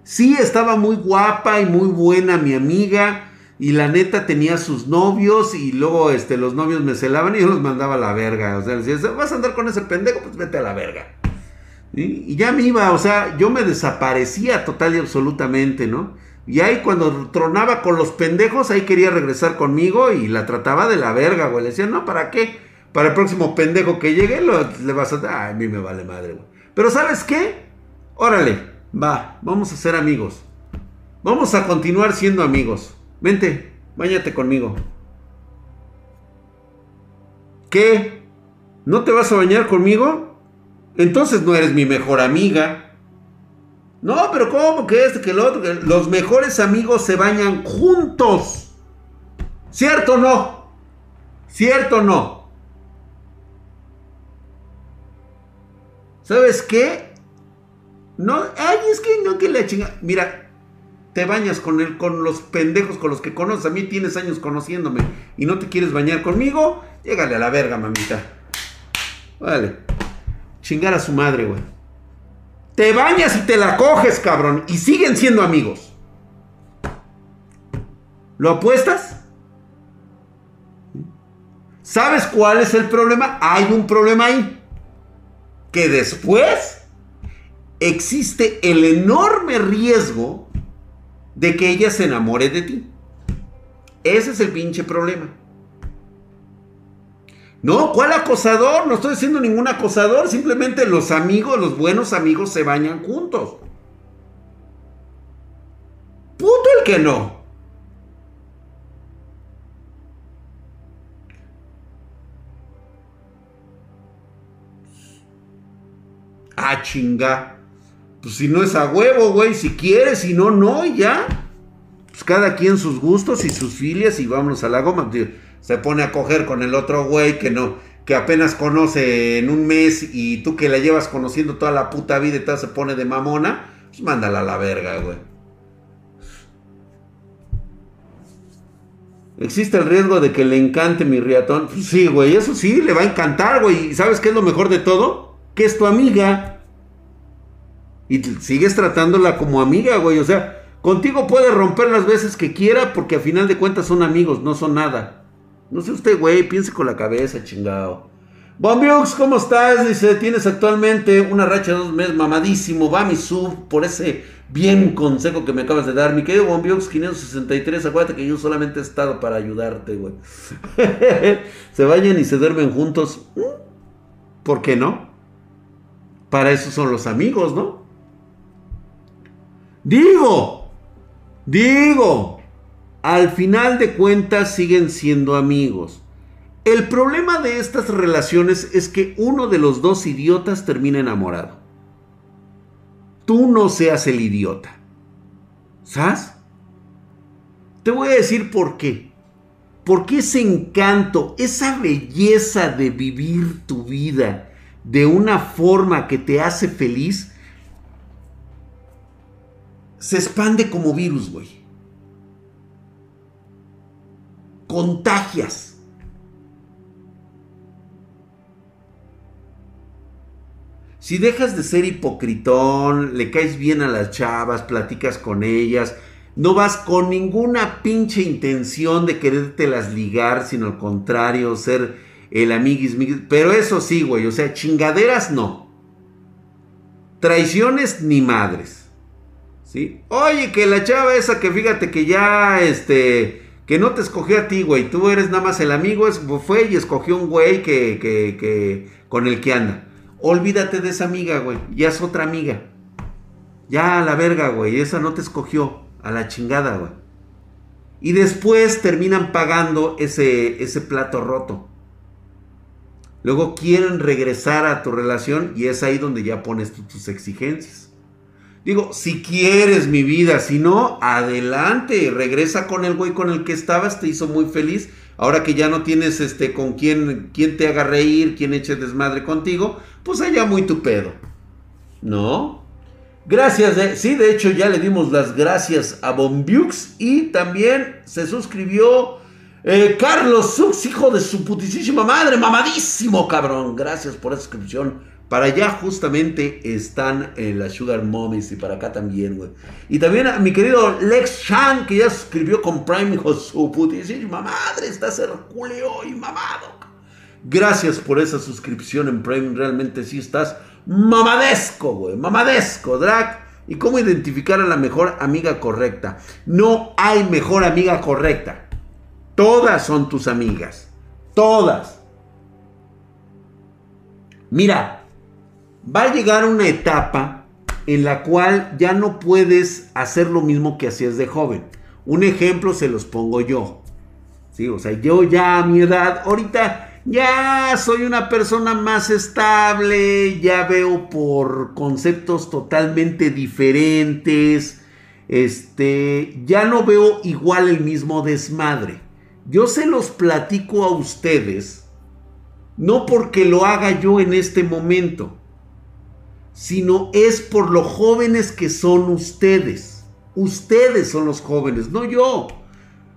Sí, estaba muy guapa y muy buena mi amiga y la neta tenía sus novios y luego este, los novios me celaban y yo los mandaba a la verga. O sea, decía, vas a andar con ese pendejo, pues vete a la verga. Y ya me iba, o sea, yo me desaparecía total y absolutamente, ¿no? Y ahí cuando tronaba con los pendejos, ahí quería regresar conmigo y la trataba de la verga, güey. Le decía, no, ¿para qué? Para el próximo pendejo que llegue, le vas a... Ay, a mí me vale madre, güey. Pero ¿sabes qué? Órale, va, vamos a ser amigos. Vamos a continuar siendo amigos. Vente, bañate conmigo. ¿Qué? ¿No te vas a bañar conmigo? Entonces no eres mi mejor amiga. No, pero ¿cómo que este, que el otro? Los mejores amigos se bañan juntos. ¿Cierto o no? ¿Cierto o no? ¿Sabes qué? No, ay, es que no que la chinga. Mira, te bañas con, el, con los pendejos con los que conoces. A mí tienes años conociéndome y no te quieres bañar conmigo. Llégale a la verga, mamita. Vale. Chingar a su madre, güey. Te bañas y te la coges, cabrón. Y siguen siendo amigos. ¿Lo apuestas? ¿Sabes cuál es el problema? Hay un problema ahí. Que después existe el enorme riesgo de que ella se enamore de ti. Ese es el pinche problema. No, ¿cuál acosador? No estoy diciendo ningún acosador, simplemente los amigos, los buenos amigos se bañan juntos. Puto el que no. Ah, chinga. Pues si no es a huevo, güey. Si quieres, si no, no, ya. Pues cada quien sus gustos y sus filias y vámonos a la goma se pone a coger con el otro güey que no, que apenas conoce en un mes y tú que la llevas conociendo toda la puta vida y tal se pone de mamona, pues mándala a la verga, güey. ¿Existe el riesgo de que le encante mi riatón? Pues sí, güey, eso sí, le va a encantar, güey. ¿Y sabes qué es lo mejor de todo? Que es tu amiga. Y sigues tratándola como amiga, güey. O sea, contigo puede romper las veces que quiera porque a final de cuentas son amigos, no son nada. No sé usted, güey, piense con la cabeza, chingado. Bombiux, ¿cómo estás? Dice, tienes actualmente una racha de dos meses mamadísimo. Va mi sub por ese bien consejo que me acabas de dar. Mi querido Bombiux 563, acuérdate que yo solamente he estado para ayudarte, güey. se vayan y se duermen juntos. ¿Mm? ¿Por qué no? Para eso son los amigos, ¿no? Digo, digo, al final de cuentas siguen siendo amigos. El problema de estas relaciones es que uno de los dos idiotas termina enamorado. Tú no seas el idiota. ¿Sabes? Te voy a decir por qué. Porque ese encanto, esa belleza de vivir tu vida de una forma que te hace feliz, se expande como virus, güey. contagias. Si dejas de ser hipocritón, le caes bien a las chavas, platicas con ellas, no vas con ninguna pinche intención de querértelas ligar, sino al contrario, ser el amiguis, pero eso sí, güey, o sea, chingaderas no. Traiciones ni madres. ¿Sí? Oye, que la chava esa que fíjate que ya, este, que no te escogió a ti, güey. Tú eres nada más el amigo, es, fue y escogió un güey que, que, que, con el que anda. Olvídate de esa amiga, güey. Ya es otra amiga. Ya a la verga, güey. Esa no te escogió. A la chingada, güey. Y después terminan pagando ese, ese plato roto. Luego quieren regresar a tu relación y es ahí donde ya pones tus exigencias. Digo, si quieres mi vida, si no, adelante, regresa con el güey con el que estabas, te hizo muy feliz. Ahora que ya no tienes este con quién, quién te haga reír, quién eche desmadre contigo, pues allá muy tu pedo. ¿No? Gracias, sí, de hecho ya le dimos las gracias a Bombiux y también se suscribió eh, Carlos Sux, hijo de su putísima madre, mamadísimo cabrón. Gracias por esa suscripción. Para allá justamente están eh, las Sugar Mommies y para acá también, güey. Y también a mi querido Lex Chan, que ya suscribió con Prime, hijo su putísima madre. Estás herculeo y mamado. Gracias por esa suscripción en Prime. Realmente sí estás mamadesco, güey. Mamadesco, drag. ¿Y cómo identificar a la mejor amiga correcta? No hay mejor amiga correcta. Todas son tus amigas. Todas. Mira, va a llegar una etapa en la cual ya no puedes hacer lo mismo que hacías de joven. Un ejemplo se los pongo yo. Sí, o sea, yo ya a mi edad, ahorita ya soy una persona más estable, ya veo por conceptos totalmente diferentes. Este, ya no veo igual el mismo desmadre. Yo se los platico a ustedes, no porque lo haga yo en este momento, sino es por lo jóvenes que son ustedes. Ustedes son los jóvenes, no yo.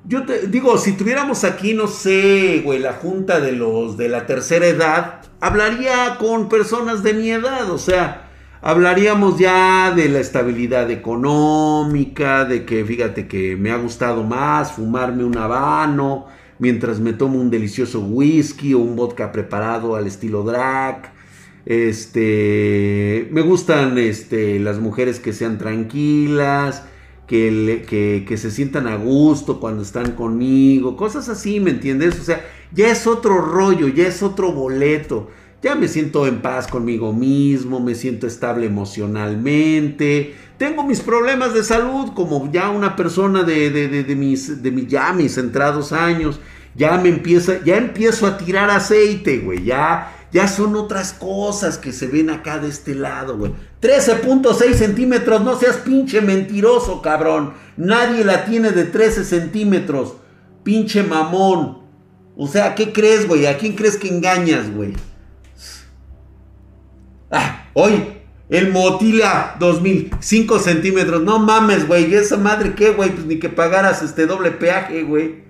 Yo te digo, si tuviéramos aquí, no sé, güey, la junta de los de la tercera edad, hablaría con personas de mi edad, o sea, Hablaríamos ya de la estabilidad económica, de que fíjate que me ha gustado más fumarme un habano mientras me tomo un delicioso whisky o un vodka preparado al estilo drag. Este, me gustan este, las mujeres que sean tranquilas, que, que, que, se sientan a gusto cuando están conmigo, cosas así, ¿me entiendes? O sea, ya es otro rollo, ya es otro boleto. Ya me siento en paz conmigo mismo, me siento estable emocionalmente. Tengo mis problemas de salud como ya una persona de, de, mis, de mis, ya mis entrados años. Ya me empieza, ya empiezo a tirar aceite, güey. Ya, ya son otras cosas que se ven acá de este lado, güey. 13.6 centímetros, no seas pinche mentiroso, cabrón. Nadie la tiene de 13 centímetros. Pinche mamón. O sea, ¿qué crees, güey? ¿A quién crees que engañas, güey? Ah, hoy, el Motila 2000, 5 centímetros. No mames, güey. Esa madre, ¿qué, güey? Pues ni que pagaras este doble peaje, güey.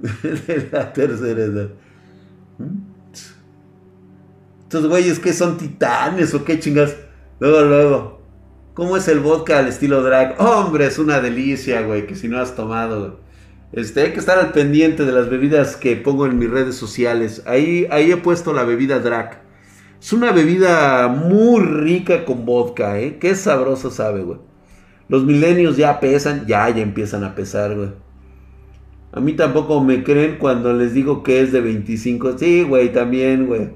La tercera edad. Estos güeyes, ¿qué son titanes o qué chingas? Luego, luego. ¿Cómo es el vodka al estilo drag? Hombre, es una delicia, güey, que si no has tomado, Este, hay que estar al pendiente de las bebidas que pongo en mis redes sociales. Ahí, ahí he puesto la bebida drag. Es una bebida muy rica con vodka, ¿eh? Qué sabroso sabe, güey. Los milenios ya pesan, ya, ya empiezan a pesar, güey. A mí tampoco me creen cuando les digo que es de 25. Sí, güey, también, güey.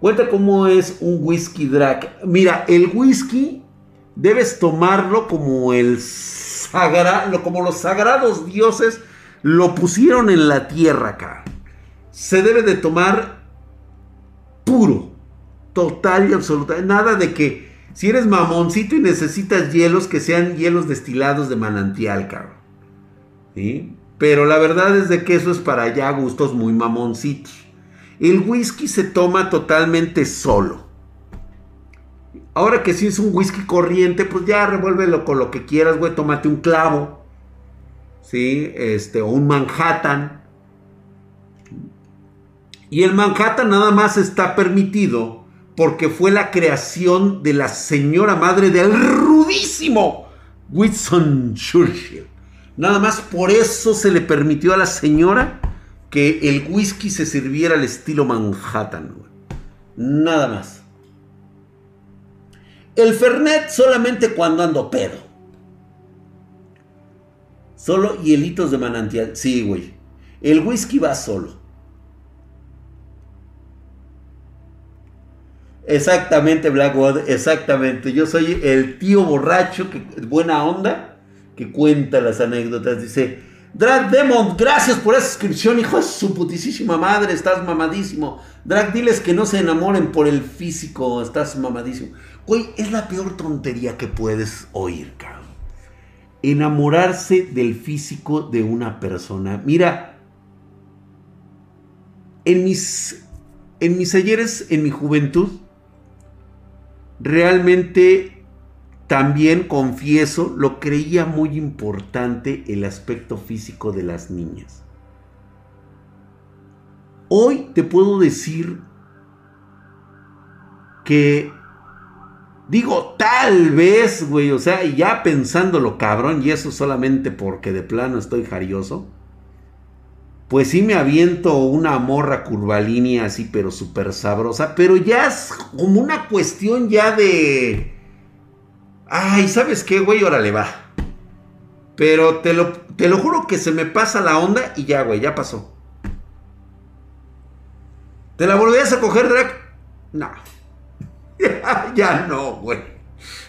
Cuenta cómo es un whisky drag. Mira, el whisky debes tomarlo como el sagrado, como los sagrados dioses lo pusieron en la tierra acá. Se debe de tomar puro total y absoluta. Nada de que si eres mamoncito y necesitas hielos, que sean hielos destilados de manantial, cabrón. ¿Sí? Pero la verdad es de que eso es para ya gustos muy mamoncitos. El whisky se toma totalmente solo. Ahora que si es un whisky corriente, pues ya revuélvelo con lo que quieras, güey. Tómate un clavo. ¿Sí? Este, o un Manhattan. Y el Manhattan nada más está permitido porque fue la creación de la señora madre del rudísimo Winston Churchill. Nada más por eso se le permitió a la señora que el whisky se sirviera al estilo Manhattan. Nada más. El Fernet solamente cuando ando pedo. Solo hielitos de manantial. Sí, güey. El whisky va solo. Exactamente, Blackwood, exactamente. Yo soy el tío borracho, que buena onda, que cuenta las anécdotas. Dice, Drag Demon, gracias por esa suscripción, hijo de su putísima madre, estás mamadísimo. Drag, diles que no se enamoren por el físico, estás mamadísimo. Güey, es la peor tontería que puedes oír, cabrón. Enamorarse del físico de una persona. Mira, en mis, en mis ayeres, en mi juventud, realmente también confieso, lo creía muy importante el aspecto físico de las niñas. Hoy te puedo decir que Digo, tal vez, güey, o sea, ya pensándolo cabrón, y eso solamente porque de plano estoy jarioso. Pues sí me aviento una morra curvalínea así, pero súper sabrosa. Pero ya es como una cuestión ya de... Ay, ¿sabes qué, güey? Órale, va. Pero te lo, te lo juro que se me pasa la onda y ya, güey, ya pasó. ¿Te la volverías a coger, Drake? No. ya, no, güey.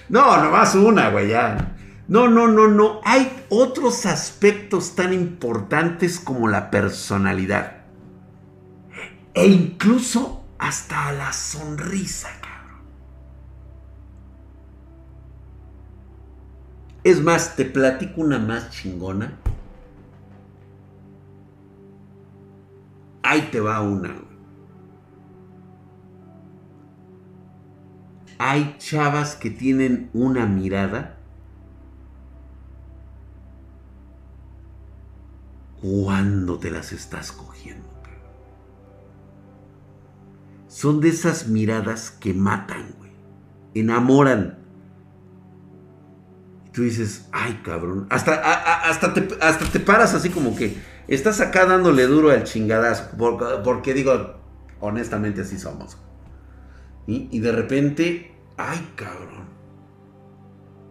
No, nomás una, güey, ya. No, no, no, no. Hay otros aspectos tan importantes como la personalidad. E incluso hasta la sonrisa, Es más, te platico una más chingona. Ahí te va una. hay chavas que tienen una mirada cuando te las estás cogiendo. Son de esas miradas que matan, güey. Enamoran. Y tú dices, ay, cabrón. Hasta, hasta, te, hasta te paras así como que estás acá dándole duro al chingadazo. Porque, porque digo, honestamente así somos. Y de repente, ay cabrón,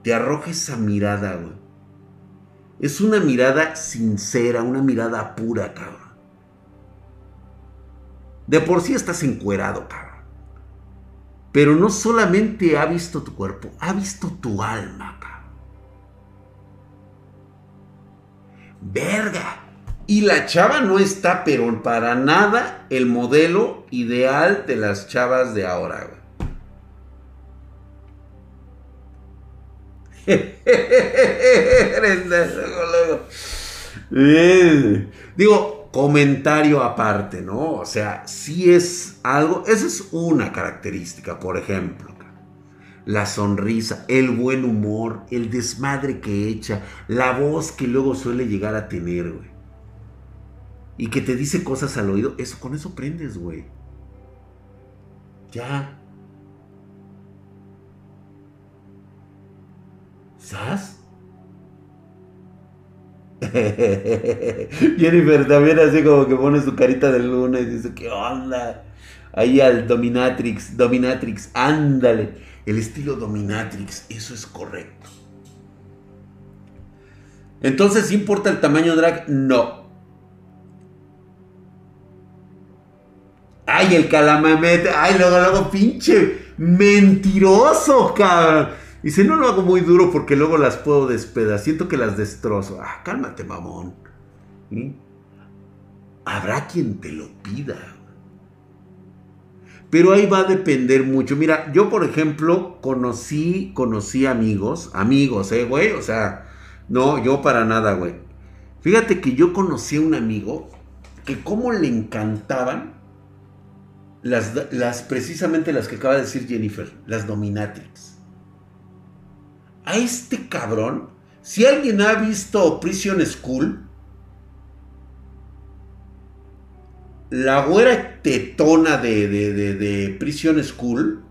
te arroja esa mirada, güey. Es una mirada sincera, una mirada pura, cabrón. De por sí estás encuerado, cabrón. Pero no solamente ha visto tu cuerpo, ha visto tu alma, cabrón. Verga. Y la chava no está, pero para nada, el modelo ideal de las chavas de ahora, güey. Digo, comentario aparte, ¿no? O sea, si es algo, esa es una característica, por ejemplo. La sonrisa, el buen humor, el desmadre que echa, la voz que luego suele llegar a tener, güey y que te dice cosas al oído, eso con eso prendes, güey. Ya. ¿Sabes? Jennifer también así como que pone su carita de luna y dice, ¿qué onda? Ahí al Dominatrix, Dominatrix, ándale. El estilo Dominatrix, eso es correcto. Entonces, ¿importa el tamaño drag? No. Ay, el calamamete. Ay, luego, luego, pinche mentiroso, cabrón. Dice, no lo hago muy duro porque luego las puedo despedazar. Siento que las destrozo. Ah, cálmate, mamón. Habrá quien te lo pida. Pero ahí va a depender mucho. Mira, yo por ejemplo conocí, conocí amigos, amigos, eh, güey. O sea, no, yo para nada, güey. Fíjate que yo conocí a un amigo que como le encantaban las, precisamente las que acaba de decir Jennifer, las dominatrix. A este cabrón, si alguien ha visto Prison School, la güera tetona de, de, de, Prison School,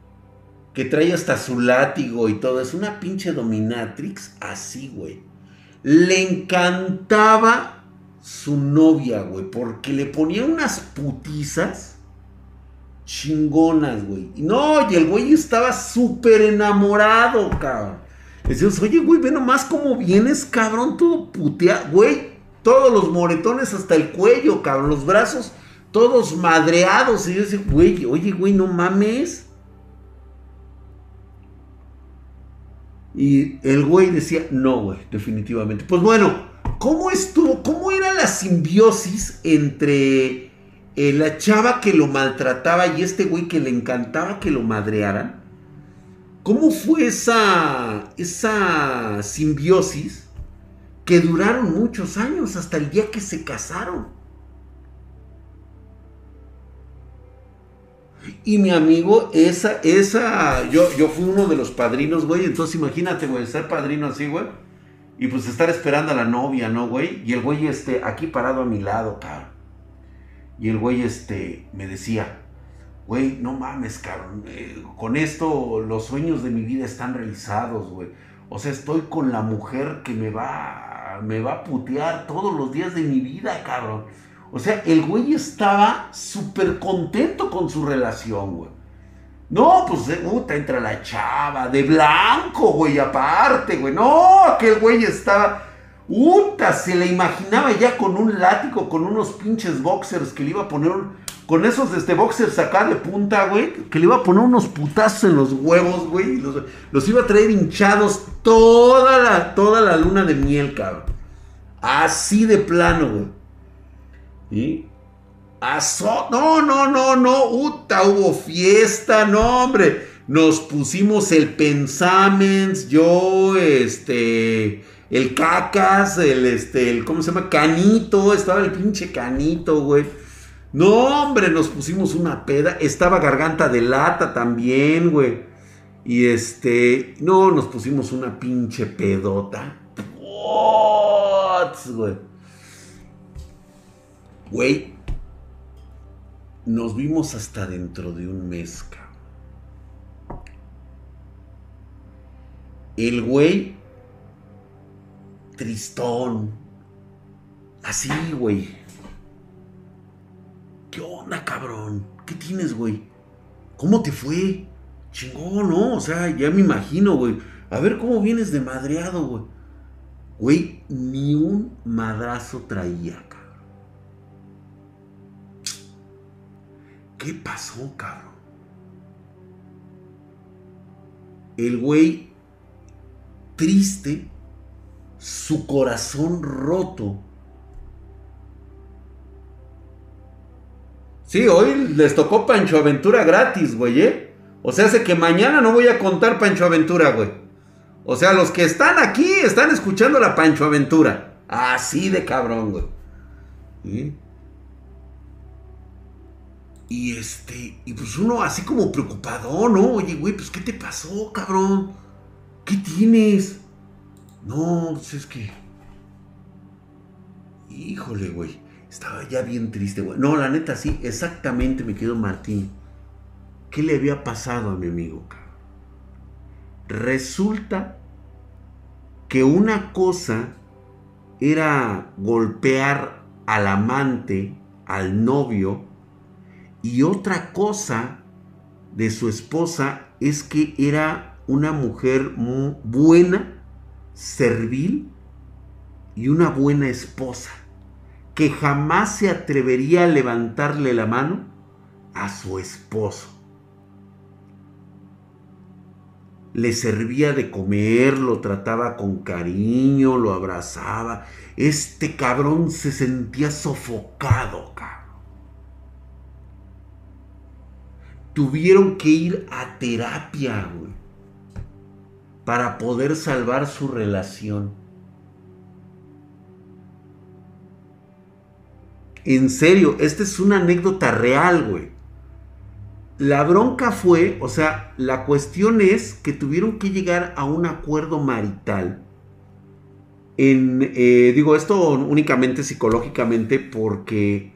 que trae hasta su látigo y todo, es una pinche dominatrix así, güey. Le encantaba su novia, güey, porque le ponía unas putizas chingonas, güey. No, y el güey estaba súper enamorado, cabrón. Decías, oye, güey, ve nomás cómo vienes, cabrón, todo puteado, güey. Todos los moretones hasta el cuello, cabrón, los brazos todos madreados. Y yo decía, güey, oye, güey, no mames. Y el güey decía, no, güey, definitivamente. Pues bueno, ¿cómo estuvo? ¿Cómo era la simbiosis entre eh, la chava que lo maltrataba y este güey que le encantaba que lo madrearan? ¿Cómo fue esa, esa simbiosis que duraron muchos años hasta el día que se casaron? Y mi amigo, esa, esa, yo, yo fui uno de los padrinos, güey. Entonces imagínate, güey, ser padrino así, güey. Y pues estar esperando a la novia, ¿no, güey? Y el güey, este, aquí parado a mi lado, cabrón. Y el güey, este, me decía, güey, no mames, cabrón. Eh, con esto los sueños de mi vida están realizados, güey. O sea, estoy con la mujer que me va, me va a putear todos los días de mi vida, cabrón. O sea, el güey estaba súper contento con su relación, güey. No, pues, eh, puta, entra la chava, de blanco, güey, aparte, güey. No, aquel güey estaba, puta, se le imaginaba ya con un látigo, con unos pinches boxers que le iba a poner, con esos este, boxers acá de punta, güey, que le iba a poner unos putazos en los huevos, güey, los, los iba a traer hinchados toda la, toda la luna de miel, cabrón. Así de plano, güey. ¿Y? no, no, no, no, Uta, hubo fiesta, no, hombre. Nos pusimos el pensamens, yo, este, el cacas, el, este, el, ¿cómo se llama? Canito, estaba el pinche canito, güey. No, hombre, nos pusimos una peda. Estaba garganta de lata también, güey. Y este, no, nos pusimos una pinche pedota. güey. Güey, nos vimos hasta dentro de un mes, cabrón. El güey, tristón. Así, güey. ¿Qué onda, cabrón? ¿Qué tienes, güey? ¿Cómo te fue? Chingón, ¿no? O sea, ya me imagino, güey. A ver cómo vienes de madreado, güey. Güey, ni un madrazo traía, cabrón. ¿Qué pasó, cabrón? El güey triste, su corazón roto. Sí, hoy les tocó Pancho Aventura gratis, güey, ¿eh? O sea, hace que mañana no voy a contar Pancho Aventura, güey. O sea, los que están aquí están escuchando la Pancho Aventura. Así de cabrón, güey. Y este, y pues uno así como preocupado, ¿no? Oye, güey, pues ¿qué te pasó, cabrón? ¿Qué tienes? No, pues es que... Híjole, güey. Estaba ya bien triste, güey. No, la neta, sí, exactamente me quedó Martín. ¿Qué le había pasado a mi amigo? Resulta que una cosa era golpear al amante, al novio, y otra cosa de su esposa es que era una mujer muy buena, servil y una buena esposa, que jamás se atrevería a levantarle la mano a su esposo. Le servía de comer, lo trataba con cariño, lo abrazaba. Este cabrón se sentía sofocado, cabrón. Tuvieron que ir a terapia, güey, para poder salvar su relación. En serio, esta es una anécdota real, güey. La bronca fue, o sea, la cuestión es que tuvieron que llegar a un acuerdo marital. En, eh, digo esto únicamente psicológicamente porque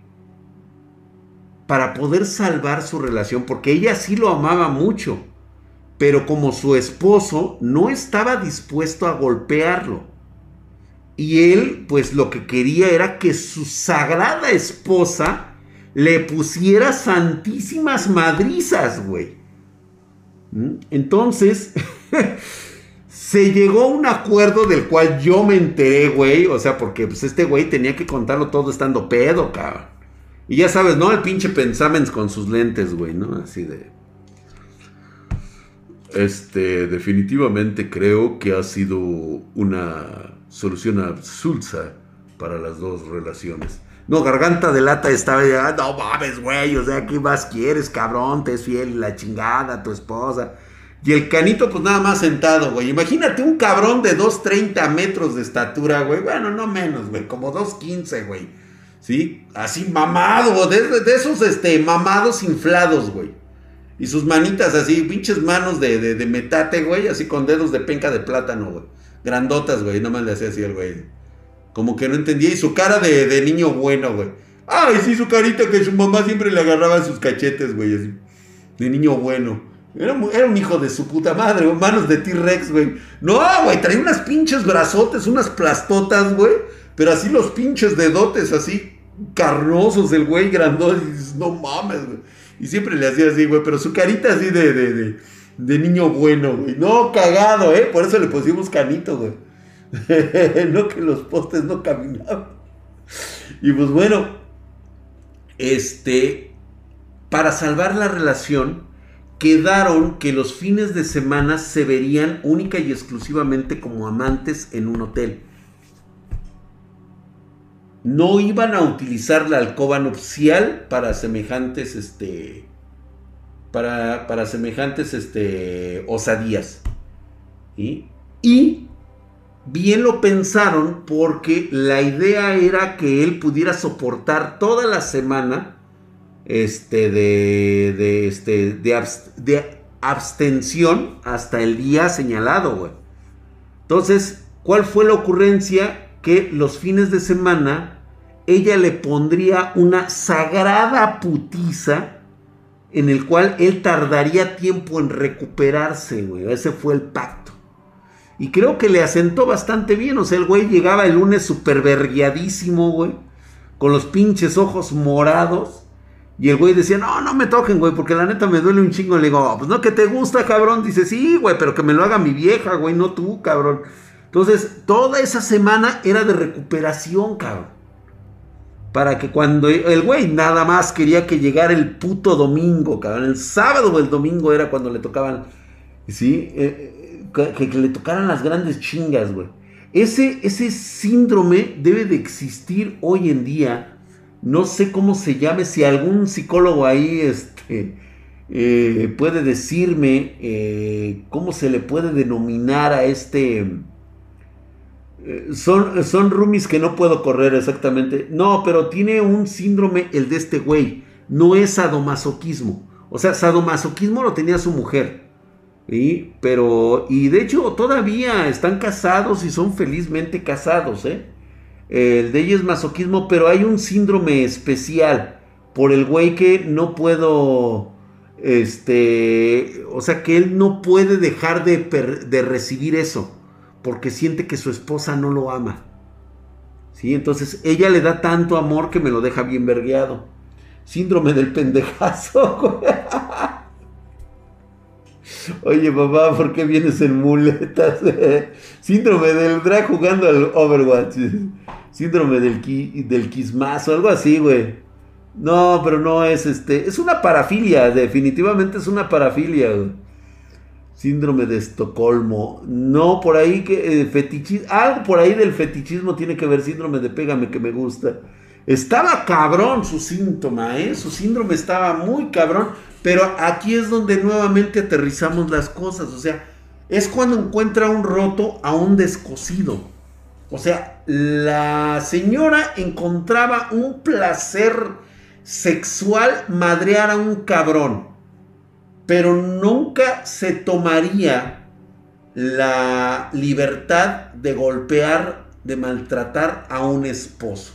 para poder salvar su relación, porque ella sí lo amaba mucho, pero como su esposo no estaba dispuesto a golpearlo. Y él, pues lo que quería era que su sagrada esposa le pusiera santísimas madrizas, güey. ¿Mm? Entonces, se llegó a un acuerdo del cual yo me enteré, güey. O sea, porque pues este güey tenía que contarlo todo estando pedo, cabrón. Y ya sabes, ¿no? El pinche Pensamens con sus lentes, güey, ¿no? Así de. este, definitivamente creo que ha sido una solución absurda para las dos relaciones. No, garganta de lata estaba ya, no mames, güey, o sea, ¿qué más quieres, cabrón? Te es fiel la chingada, tu esposa. Y el canito, pues nada más sentado, güey. Imagínate un cabrón de 2.30 metros de estatura, güey. Bueno, no menos, güey, como 2.15, güey. ¿Sí? Así mamado, de, de esos, este, mamados inflados, güey. Y sus manitas así, pinches manos de, de, metate, güey, así con dedos de penca de plátano, güey. Grandotas, güey, nomás le hacía así el güey. Como que no entendía. Y su cara de, niño bueno, güey. Ay, sí, su carita que su mamá siempre le agarraba sus cachetes, güey. De niño bueno. Era, era, un hijo de su puta madre. Manos de T-Rex, güey. No, güey, traía unas pinches brazotes, unas plastotas, güey. Pero así los pinches dedotes, así carnosos, el güey grandote. Y dices, no mames, güey. Y siempre le hacía así, güey, pero su carita así de, de, de, niño bueno, güey. No, cagado, ¿eh? Por eso le pusimos canito, güey. no que los postes no caminaban. Y pues bueno, este, para salvar la relación, quedaron que los fines de semana se verían única y exclusivamente como amantes en un hotel no iban a utilizar la alcoba nupcial para semejantes, este, para, para semejantes, este, osadías. Y bien lo pensaron porque la idea era que él pudiera soportar toda la semana, este, de, de, este, de, abstención hasta el día señalado. Entonces, ¿cuál fue la ocurrencia? Que los fines de semana ella le pondría una sagrada putiza en el cual él tardaría tiempo en recuperarse. Ese fue el pacto. Y creo que le asentó bastante bien. O sea, el güey llegaba el lunes super verguiadísimo, güey. Con los pinches ojos morados. Y el güey decía, no, no me toquen, güey, porque la neta me duele un chingo. Le digo, pues no, que te gusta, cabrón. Dice, sí, güey, pero que me lo haga mi vieja, güey, no tú, cabrón. Entonces, toda esa semana era de recuperación, cabrón. Para que cuando el güey nada más quería que llegara el puto domingo, cabrón. El sábado o el domingo era cuando le tocaban, ¿sí? Eh, eh, que, le tocaran las grandes chingas, güey. Ese, ese síndrome debe de existir hoy en día. No sé cómo se llame, si algún psicólogo ahí este, eh, puede decirme cómo se le puede denominar a este eh, son, son roomies que no puedo correr exactamente. No, pero tiene un síndrome el de este güey. No es sadomasoquismo. O sea, sadomasoquismo lo tenía su mujer. ¿sí? Pero, y de hecho todavía están casados y son felizmente casados. ¿eh? El de ella es masoquismo, pero hay un síndrome especial por el güey que no puedo... Este, o sea que él no puede dejar de, de recibir eso porque siente que su esposa no lo ama. ¿Sí? Entonces ella le da tanto amor que me lo deja bien vergueado. Síndrome del pendejazo. Oye, papá, ¿por qué vienes en muletas? Síndrome del drag jugando al Overwatch. Síndrome del, del quismazo, algo así, güey. No, pero no es este. Es una parafilia, definitivamente es una parafilia, güey. Síndrome de Estocolmo. No, por ahí que eh, fetichismo. Algo por ahí del fetichismo tiene que ver. Síndrome de pégame que me gusta. Estaba cabrón su síntoma, ¿eh? Su síndrome estaba muy cabrón. Pero aquí es donde nuevamente aterrizamos las cosas. O sea, es cuando encuentra un roto a un descosido. O sea, la señora encontraba un placer sexual madrear a un cabrón pero nunca se tomaría la libertad de golpear, de maltratar a un esposo.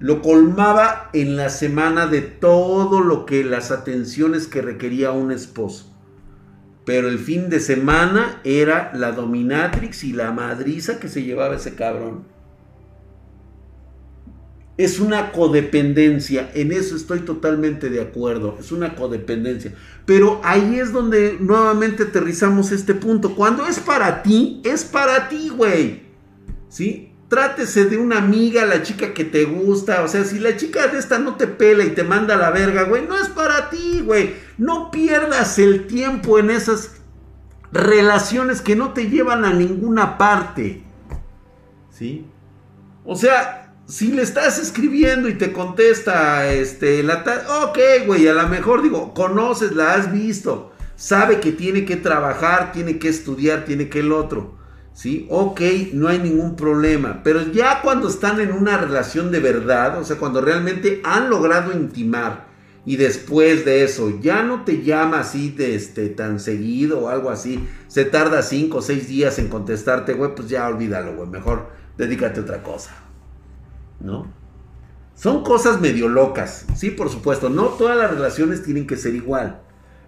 Lo colmaba en la semana de todo lo que las atenciones que requería un esposo. Pero el fin de semana era la dominatrix y la madriza que se llevaba ese cabrón es una codependencia. En eso estoy totalmente de acuerdo. Es una codependencia. Pero ahí es donde nuevamente aterrizamos este punto. Cuando es para ti, es para ti, güey. ¿Sí? trátese de una amiga, la chica que te gusta. O sea, si la chica de esta no te pela y te manda a la verga, güey, no es para ti, güey. No pierdas el tiempo en esas relaciones que no te llevan a ninguna parte. ¿Sí? O sea, si le estás escribiendo y te contesta, este, la ok, güey, a lo mejor digo, conoces, la has visto, sabe que tiene que trabajar, tiene que estudiar, tiene que el otro. ¿sí? Ok, no hay ningún problema. Pero ya cuando están en una relación de verdad, o sea, cuando realmente han logrado intimar y después de eso ya no te llama así de este, tan seguido o algo así, se tarda 5 o 6 días en contestarte, güey, pues ya olvídalo, güey, mejor dedícate a otra cosa, ¿no? Son cosas medio locas, sí, por supuesto, no todas las relaciones tienen que ser igual,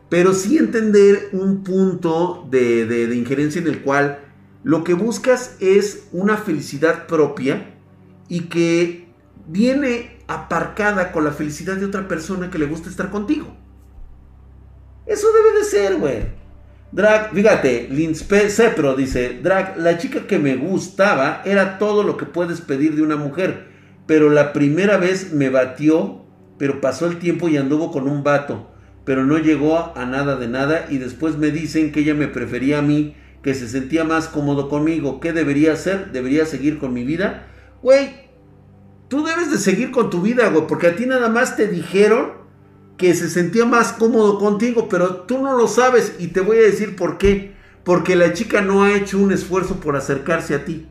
pero sí entender un punto de, de injerencia en el cual lo que buscas es una felicidad propia y que viene aparcada con la felicidad de otra persona que le gusta estar contigo. Eso debe de ser, güey. Drag, fíjate, Cepro dice, Drag, la chica que me gustaba era todo lo que puedes pedir de una mujer, pero la primera vez me batió, pero pasó el tiempo y anduvo con un vato, pero no llegó a nada de nada y después me dicen que ella me prefería a mí que se sentía más cómodo conmigo. ¿Qué debería hacer? ¿Debería seguir con mi vida? Güey, tú debes de seguir con tu vida, güey, porque a ti nada más te dijeron que se sentía más cómodo contigo, pero tú no lo sabes y te voy a decir por qué. Porque la chica no ha hecho un esfuerzo por acercarse a ti.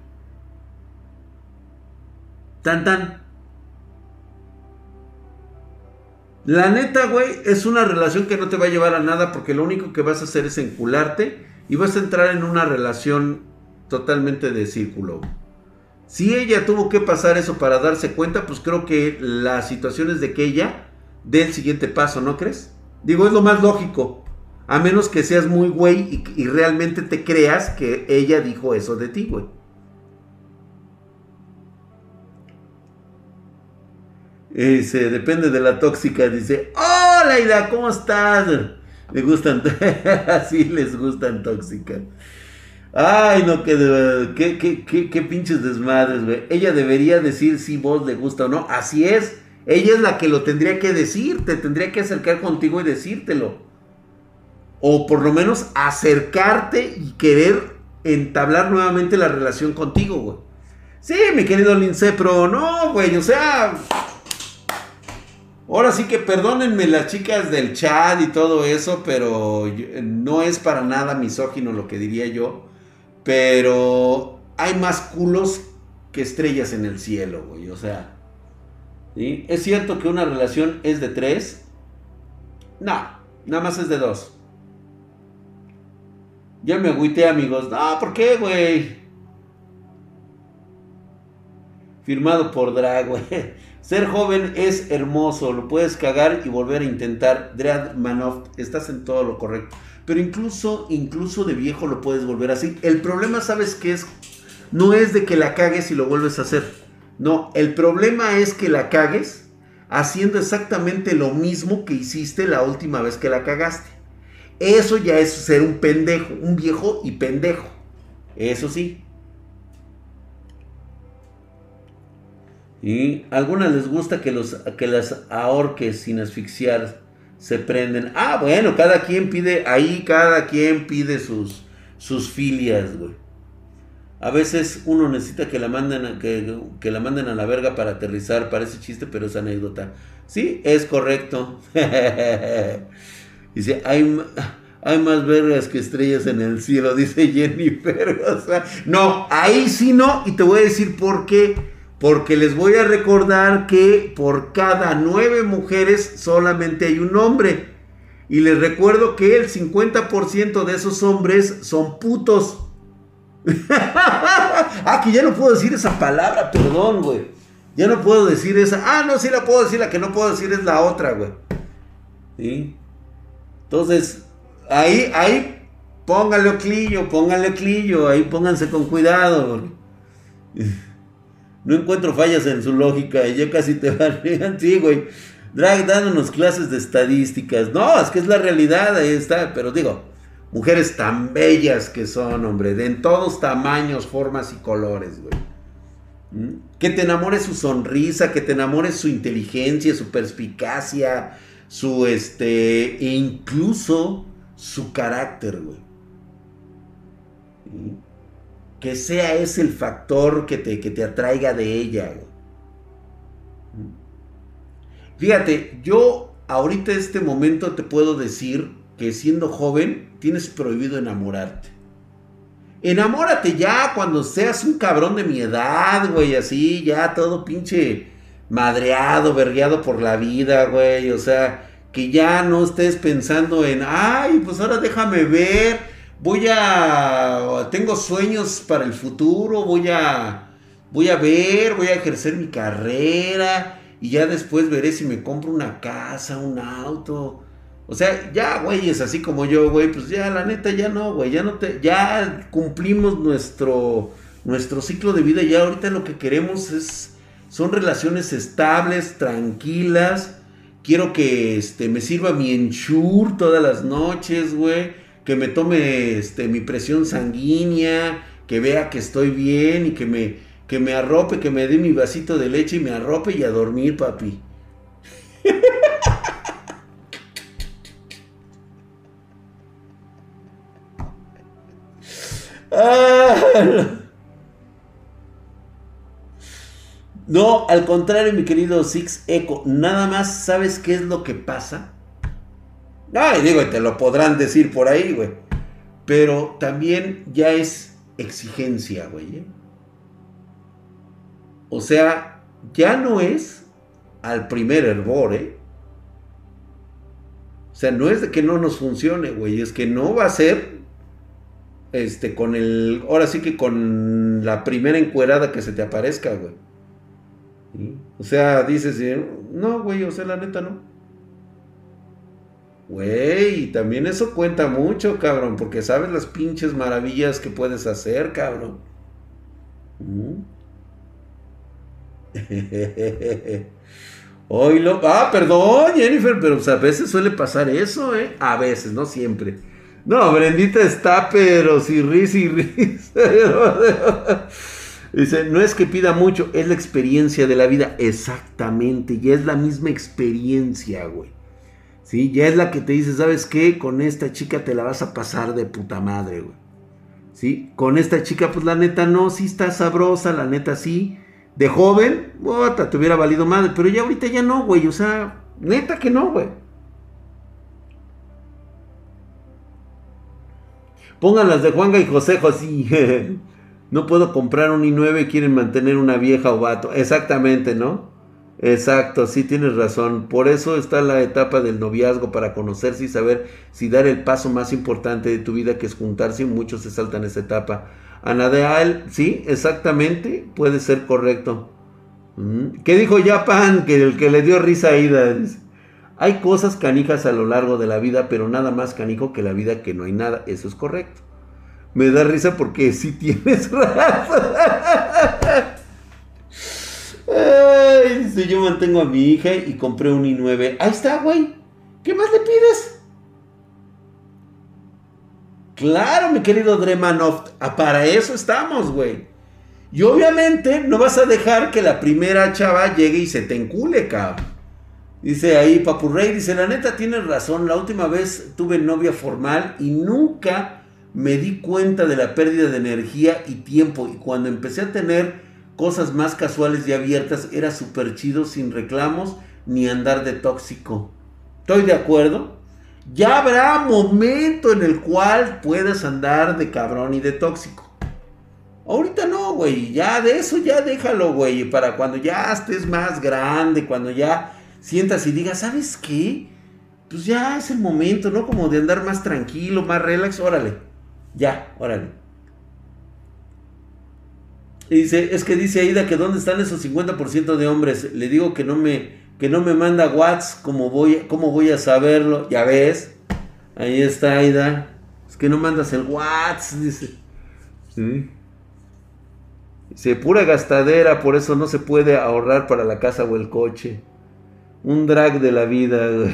Tan tan. La neta, güey, es una relación que no te va a llevar a nada porque lo único que vas a hacer es encularte y vas a entrar en una relación totalmente de círculo. Si ella tuvo que pasar eso para darse cuenta, pues creo que la situación es de que ella dé el siguiente paso, ¿no crees? Digo, es lo más lógico. A menos que seas muy güey y, realmente te creas que ella dijo eso de ti, güey. Dice, depende de la tóxica. Dice, hola Ida, ¿cómo estás? Le gustan, así les gustan tóxicas. Ay, no, que, qué, qué, pinches desmadres, güey. Ella debería decir si vos le gusta o no. Así es. Ella es la que lo tendría que decir. Te tendría que acercar contigo y decírtelo. O por lo menos acercarte y querer entablar nuevamente la relación contigo, güey. Sí, mi querido Lince, pero no, güey. O sea, Ahora sí que perdónenme las chicas del chat y todo eso, pero no es para nada misógino lo que diría yo. Pero hay más culos que estrellas en el cielo, güey. O sea. ¿es cierto que una relación es de tres? No, nada más es de dos. Ya me agüité, amigos. No, ¿por qué, güey? Firmado por Drag, güey. Ser joven es hermoso, lo puedes cagar y volver a intentar. Dread Manoff, estás en todo lo correcto. Pero incluso, incluso de viejo lo puedes volver así. El problema, ¿sabes qué es? No es de que la cagues y lo vuelves a hacer. No, el problema es que la cagues haciendo exactamente lo mismo que hiciste la última vez que la cagaste. Eso ya es ser un pendejo, un viejo y pendejo. Eso sí. Y a algunas les gusta que, los, que las ahorques sin asfixiar se prenden. Ah, bueno, cada quien pide, ahí cada quien pide sus, sus filias, güey. A veces uno necesita que la manden que, que, la manden a la verga para aterrizar. Parece chiste, pero es anécdota. Sí, es correcto. dice, hay, hay más vergas que estrellas en el cielo, dice Jennifer. O no, ahí sí no. Y te voy a decir por qué. Porque les voy a recordar que por cada nueve mujeres solamente hay un hombre. Y les recuerdo que el 50% de esos hombres son putos. ah, que ya no puedo decir esa palabra, perdón, güey. Ya no puedo decir esa. Ah, no, sí la puedo decir, la que no puedo decir es la otra, güey. Entonces, ahí, ahí, póngale oclillo, póngale oclillo, ahí pónganse con cuidado, güey. No encuentro fallas en su lógica y ya casi te van. sí, güey. Drag dándonos clases de estadísticas. No, es que es la realidad, ahí está. Pero digo, mujeres tan bellas que son, hombre, de en todos tamaños, formas y colores, güey. ¿Mm? Que te enamore su sonrisa, que te enamore su inteligencia, su perspicacia, su este, e incluso su carácter, güey. Que sea ese el factor que te, que te atraiga de ella. Fíjate, yo ahorita en este momento te puedo decir que siendo joven tienes prohibido enamorarte. Enamórate ya cuando seas un cabrón de mi edad, güey, así, ya todo pinche madreado, vergueado por la vida, güey, o sea, que ya no estés pensando en, ay, pues ahora déjame ver, voy a, tengo sueños para el futuro, voy a, voy a ver, voy a ejercer mi carrera y ya después veré si me compro una casa, un auto. O sea, ya, güey, es así como yo, güey, pues ya, la neta, ya no, güey, ya no te, ya cumplimos nuestro, nuestro ciclo de vida, ya ahorita lo que queremos es, son relaciones estables, tranquilas, quiero que, este, me sirva mi ensure todas las noches, güey, que me tome, este, mi presión sanguínea, que vea que estoy bien y que me, que me arrope, que me dé mi vasito de leche y me arrope y a dormir, papi. Ah. No, al contrario, mi querido Six Echo, nada más sabes qué es lo que pasa. Ay, digo, te lo podrán decir por ahí, güey. Pero también ya es exigencia, güey. ¿eh? O sea, ya no es al primer hervor, ¿eh? O sea, no es de que no nos funcione, güey, es que no va a ser este, con el, ahora sí que con la primera encuerada que se te aparezca, güey. O sea, dices, no, güey, o sea, la neta no. Güey, también eso cuenta mucho, cabrón, porque sabes las pinches maravillas que puedes hacer, cabrón. Oílo. Ah, perdón, Jennifer, pero a veces suele pasar eso, ¿eh? A veces, no siempre. No, Brendita está, pero si risa y risa. Dice, no es que pida mucho, es la experiencia de la vida. Exactamente, ya es la misma experiencia, güey. Sí, ya es la que te dice, ¿sabes qué? Con esta chica te la vas a pasar de puta madre, güey. Sí, con esta chica, pues la neta no, sí está sabrosa, la neta sí. De joven, bota, te hubiera valido madre, pero ya ahorita ya no, güey. O sea, neta que no, güey. Pongan de Juanga y José José. no puedo comprar un i9 y quieren mantener una vieja o vato. Exactamente, ¿no? Exacto, sí tienes razón. Por eso está la etapa del noviazgo para conocerse y saber si dar el paso más importante de tu vida que es juntarse y muchos se saltan esa etapa. Anadeal, sí, exactamente, puede ser correcto. Mm, ¿Qué dijo Japan? Que el que le dio risa a Ida. Hay cosas canijas a lo largo de la vida, pero nada más canijo que la vida que no hay nada. Eso es correcto. Me da risa porque sí tienes razón. Ay, dice, yo mantengo a mi hija y compré un i9. Ahí está, güey. ¿Qué más le pides? Claro, mi querido Dremanov, para eso estamos, güey. Y obviamente no vas a dejar que la primera chava llegue y se te encule, cabrón. Dice ahí Papurrey, dice, la neta tienes razón, la última vez tuve novia formal y nunca me di cuenta de la pérdida de energía y tiempo. Y cuando empecé a tener cosas más casuales y abiertas, era súper chido, sin reclamos, ni andar de tóxico. ¿Estoy de acuerdo? Ya habrá momento en el cual puedas andar de cabrón y de tóxico. Ahorita no, güey, ya de eso ya déjalo, güey, para cuando ya estés más grande, cuando ya sientas y digas, ¿sabes qué? Pues ya es el momento, ¿no? Como de andar más tranquilo, más relax, órale. Ya, órale. Y dice, es que dice Aida que dónde están esos 50% de hombres. Le digo que no me, que no me manda WhatsApp, ¿cómo voy, ¿cómo voy a saberlo? Ya ves, ahí está Aida. Es que no mandas el WhatsApp, dice. Dice, pura gastadera, por eso no se puede ahorrar para la casa o el coche. Un drag de la vida,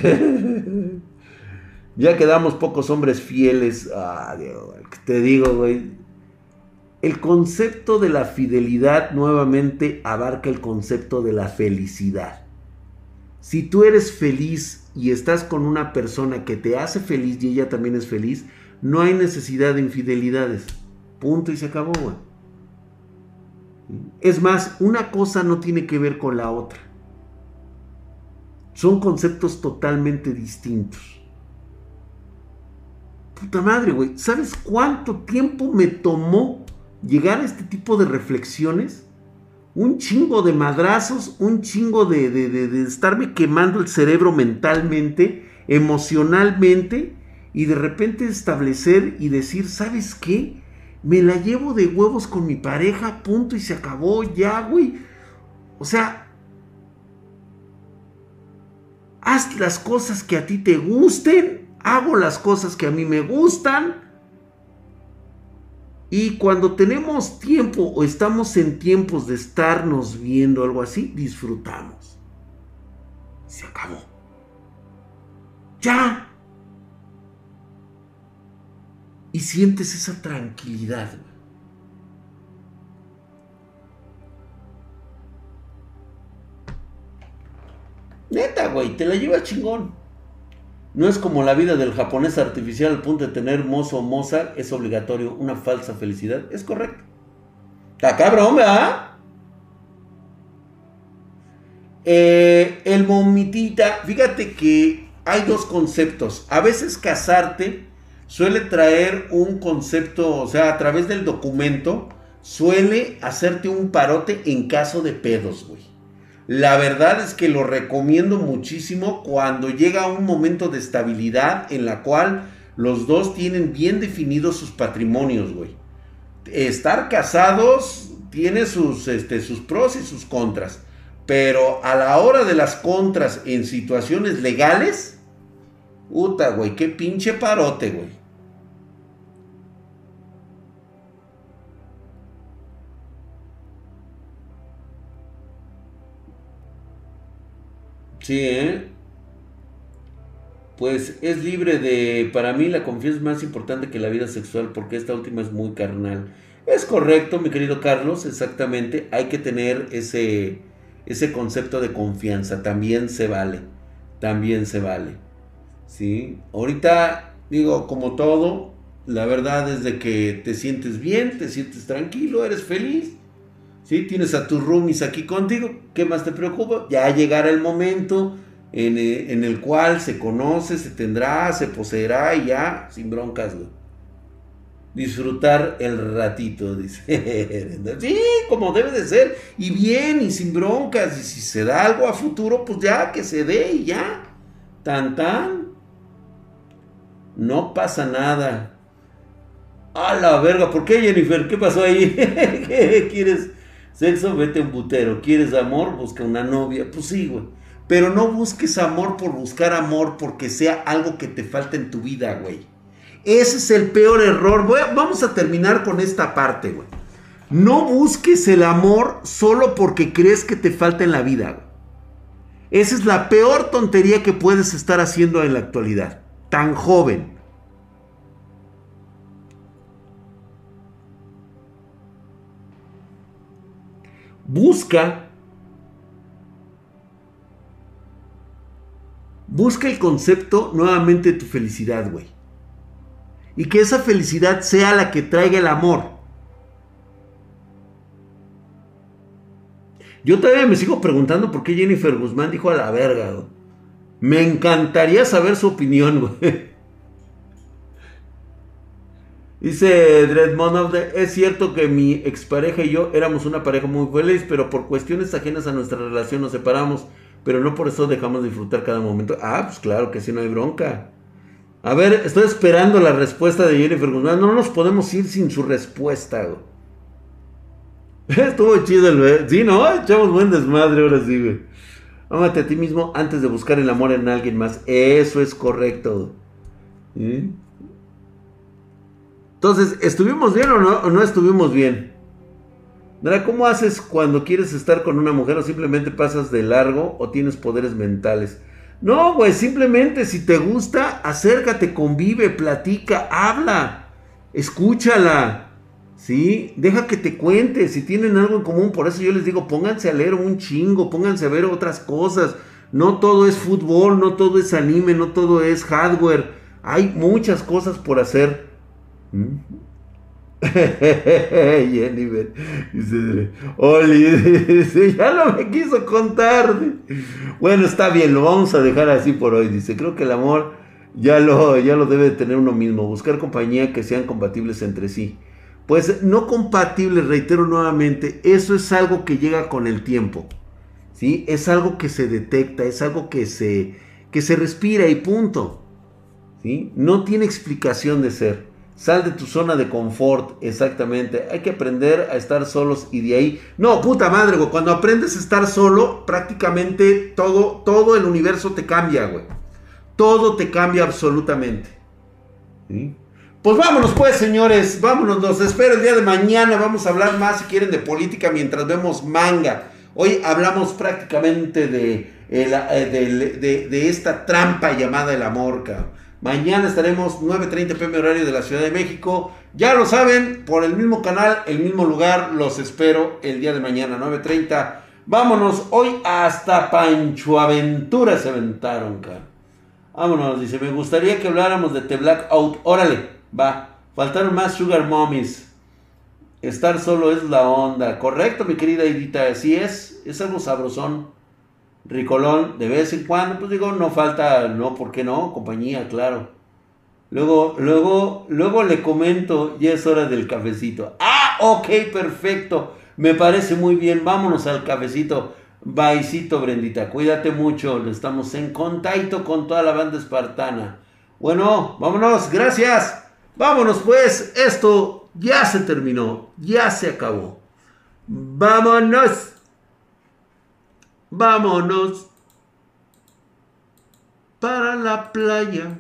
Ya quedamos pocos hombres fieles. Ah, te digo, güey. El concepto de la fidelidad nuevamente abarca el concepto de la felicidad. Si tú eres feliz y estás con una persona que te hace feliz y ella también es feliz, no hay necesidad de infidelidades. Punto y se acabó, güey. Es más, una cosa no tiene que ver con la otra. Son conceptos totalmente distintos. Puta madre, güey. ¿Sabes cuánto tiempo me tomó llegar a este tipo de reflexiones? Un chingo de madrazos, un chingo de, de, estarme quemando el cerebro mentalmente, emocionalmente, y de repente establecer y decir, ¿sabes qué? Me la llevo de huevos con mi pareja, punto, y se acabó ya, güey. O sea, haz las cosas que a ti te gusten, hago las cosas que a mí me gustan y cuando tenemos tiempo o estamos en tiempos de estarnos viendo algo así, disfrutamos. Se acabó. Ya. Y sientes esa tranquilidad. Neta, güey, te la lleva chingón. No es como la vida del japonés artificial al punto de tener mozo o moza, es obligatorio, una falsa felicidad. Es correcto. Está cabrón, ¿verdad? Eh, el momitita, fíjate que hay dos conceptos. A veces casarte suele traer un concepto, o sea, a través del documento, suele hacerte un parote en caso de pedos, güey. La verdad es que lo recomiendo muchísimo cuando llega un momento de estabilidad en la cual los dos tienen bien definidos sus patrimonios, güey. Estar casados tiene sus, este, sus pros y sus contras. Pero a la hora de las contras en situaciones legales, puta, güey, qué pinche parote, güey. Sí, ¿eh? Pues es libre de, para mí la confianza es más importante que la vida sexual porque esta última es muy carnal. Es correcto, mi querido Carlos, exactamente. Hay que tener ese, ese concepto de confianza. También se vale. También se vale. ¿Sí? Ahorita, digo, como todo, la verdad es de que te sientes bien, te sientes tranquilo, eres feliz. ¿Sí? Tienes a tus roomies aquí contigo, ¿qué más te preocupa? Ya llegará el momento en, eh, el cual se conoce, se tendrá, se poseerá y ya, sin broncas, Disfrutar el ratito, dice. sí, como debe de ser. Y bien, y sin broncas. Y si se da algo a futuro, pues ya que se dé y ya. Tan tan. No pasa nada. A la verga, ¿por qué Jennifer? ¿Qué pasó ahí? ¿Qué quieres? Sexo, vete un butero. ¿Quieres amor? Busca una novia. Pues sí, güey. Pero no busques amor por buscar amor porque sea algo que te falta en tu vida, güey. Ese es el peor error. vamos a terminar con esta parte, güey. No busques el amor solo porque crees que te falta en la vida. Güey. Esa es la peor tontería que puedes estar haciendo en la actualidad. Tan joven. Busca, busca el concepto nuevamente de tu felicidad, güey. Y que esa felicidad sea la que traiga el amor. Yo todavía me sigo preguntando por qué Jennifer Guzmán dijo a la verga. Me encantaría saber su opinión, güey. Dice Dreadmonov, es cierto que mi expareja y yo éramos una pareja muy feliz, pero por cuestiones ajenas a nuestra relación nos separamos, pero no por eso dejamos de disfrutar cada momento. Ah, pues claro que sí, no hay bronca. A ver, estoy esperando la respuesta de Jennifer Guzmán. No nos podemos ir sin su respuesta. Estuvo chido el... Sí, ¿no? Echamos buen desmadre ahora sí, güey. Ámate a ti mismo antes de buscar el amor en alguien más. Eso es correcto. ¿Sí? Entonces, ¿estuvimos bien o no, no estuvimos bien? ¿Cómo haces cuando quieres estar con una mujer o simplemente pasas de largo o tienes poderes mentales? No, güey, simplemente si te gusta, acércate, convive, platica, habla, escúchala. ¿Sí? Deja que te cuente, si tienen algo en común, por eso yo les digo, pónganse a leer un chingo, pónganse a ver otras cosas. No todo es fútbol, no todo es anime, no todo es hardware. Hay muchas cosas por hacer. Jennifer dice, Oli, ya no me quiso contar. Bueno, está bien, lo vamos a dejar así por hoy. Dice, creo que el amor ya lo, ya lo debe tener uno mismo. Buscar compañía que sean compatibles entre sí. Pues no compatibles, reitero nuevamente, eso es algo que llega con el tiempo. ¿sí? Es algo que se detecta, es algo que se, que se respira y punto. ¿sí? No tiene explicación de ser. Sal de tu zona de confort, exactamente. Hay que aprender a estar solos y de ahí. No, puta madre, güey. Cuando aprendes a estar solo, prácticamente todo, todo el universo te cambia, güey. Todo te cambia absolutamente. Pues vámonos pues, señores, vámonos, los espero el día de mañana, vamos a hablar más si quieren de política mientras vemos manga. Hoy hablamos prácticamente de, eh, de, esta trampa llamada el amor, Mañana estaremos 9.30 pm horario de la Ciudad de México. Ya lo saben, por el mismo canal, el mismo lugar, los espero el día de mañana, 9.30. Vámonos hoy hasta Pancho Aventura se aventaron, cara. Vámonos, dice, me gustaría que habláramos de The Blackout. Órale. Va, faltaron más Sugar Mommies. Estar solo es la onda. Correcto, mi querida Edita. Así es, es algo sabrosón. Ricolón, de vez en cuando, pues digo, no falta, no, ¿por qué no? Compañía, claro. Luego, luego, luego le comento, ya es hora del cafecito. Ah, ok, perfecto. Me parece muy bien. Vámonos al cafecito. Baicito, Brendita. Cuídate mucho. Estamos en contacto con toda la banda espartana. Bueno, vámonos. Gracias. Vámonos pues, esto ya se terminó, ya se acabó. Vámonos. Vámonos para la playa.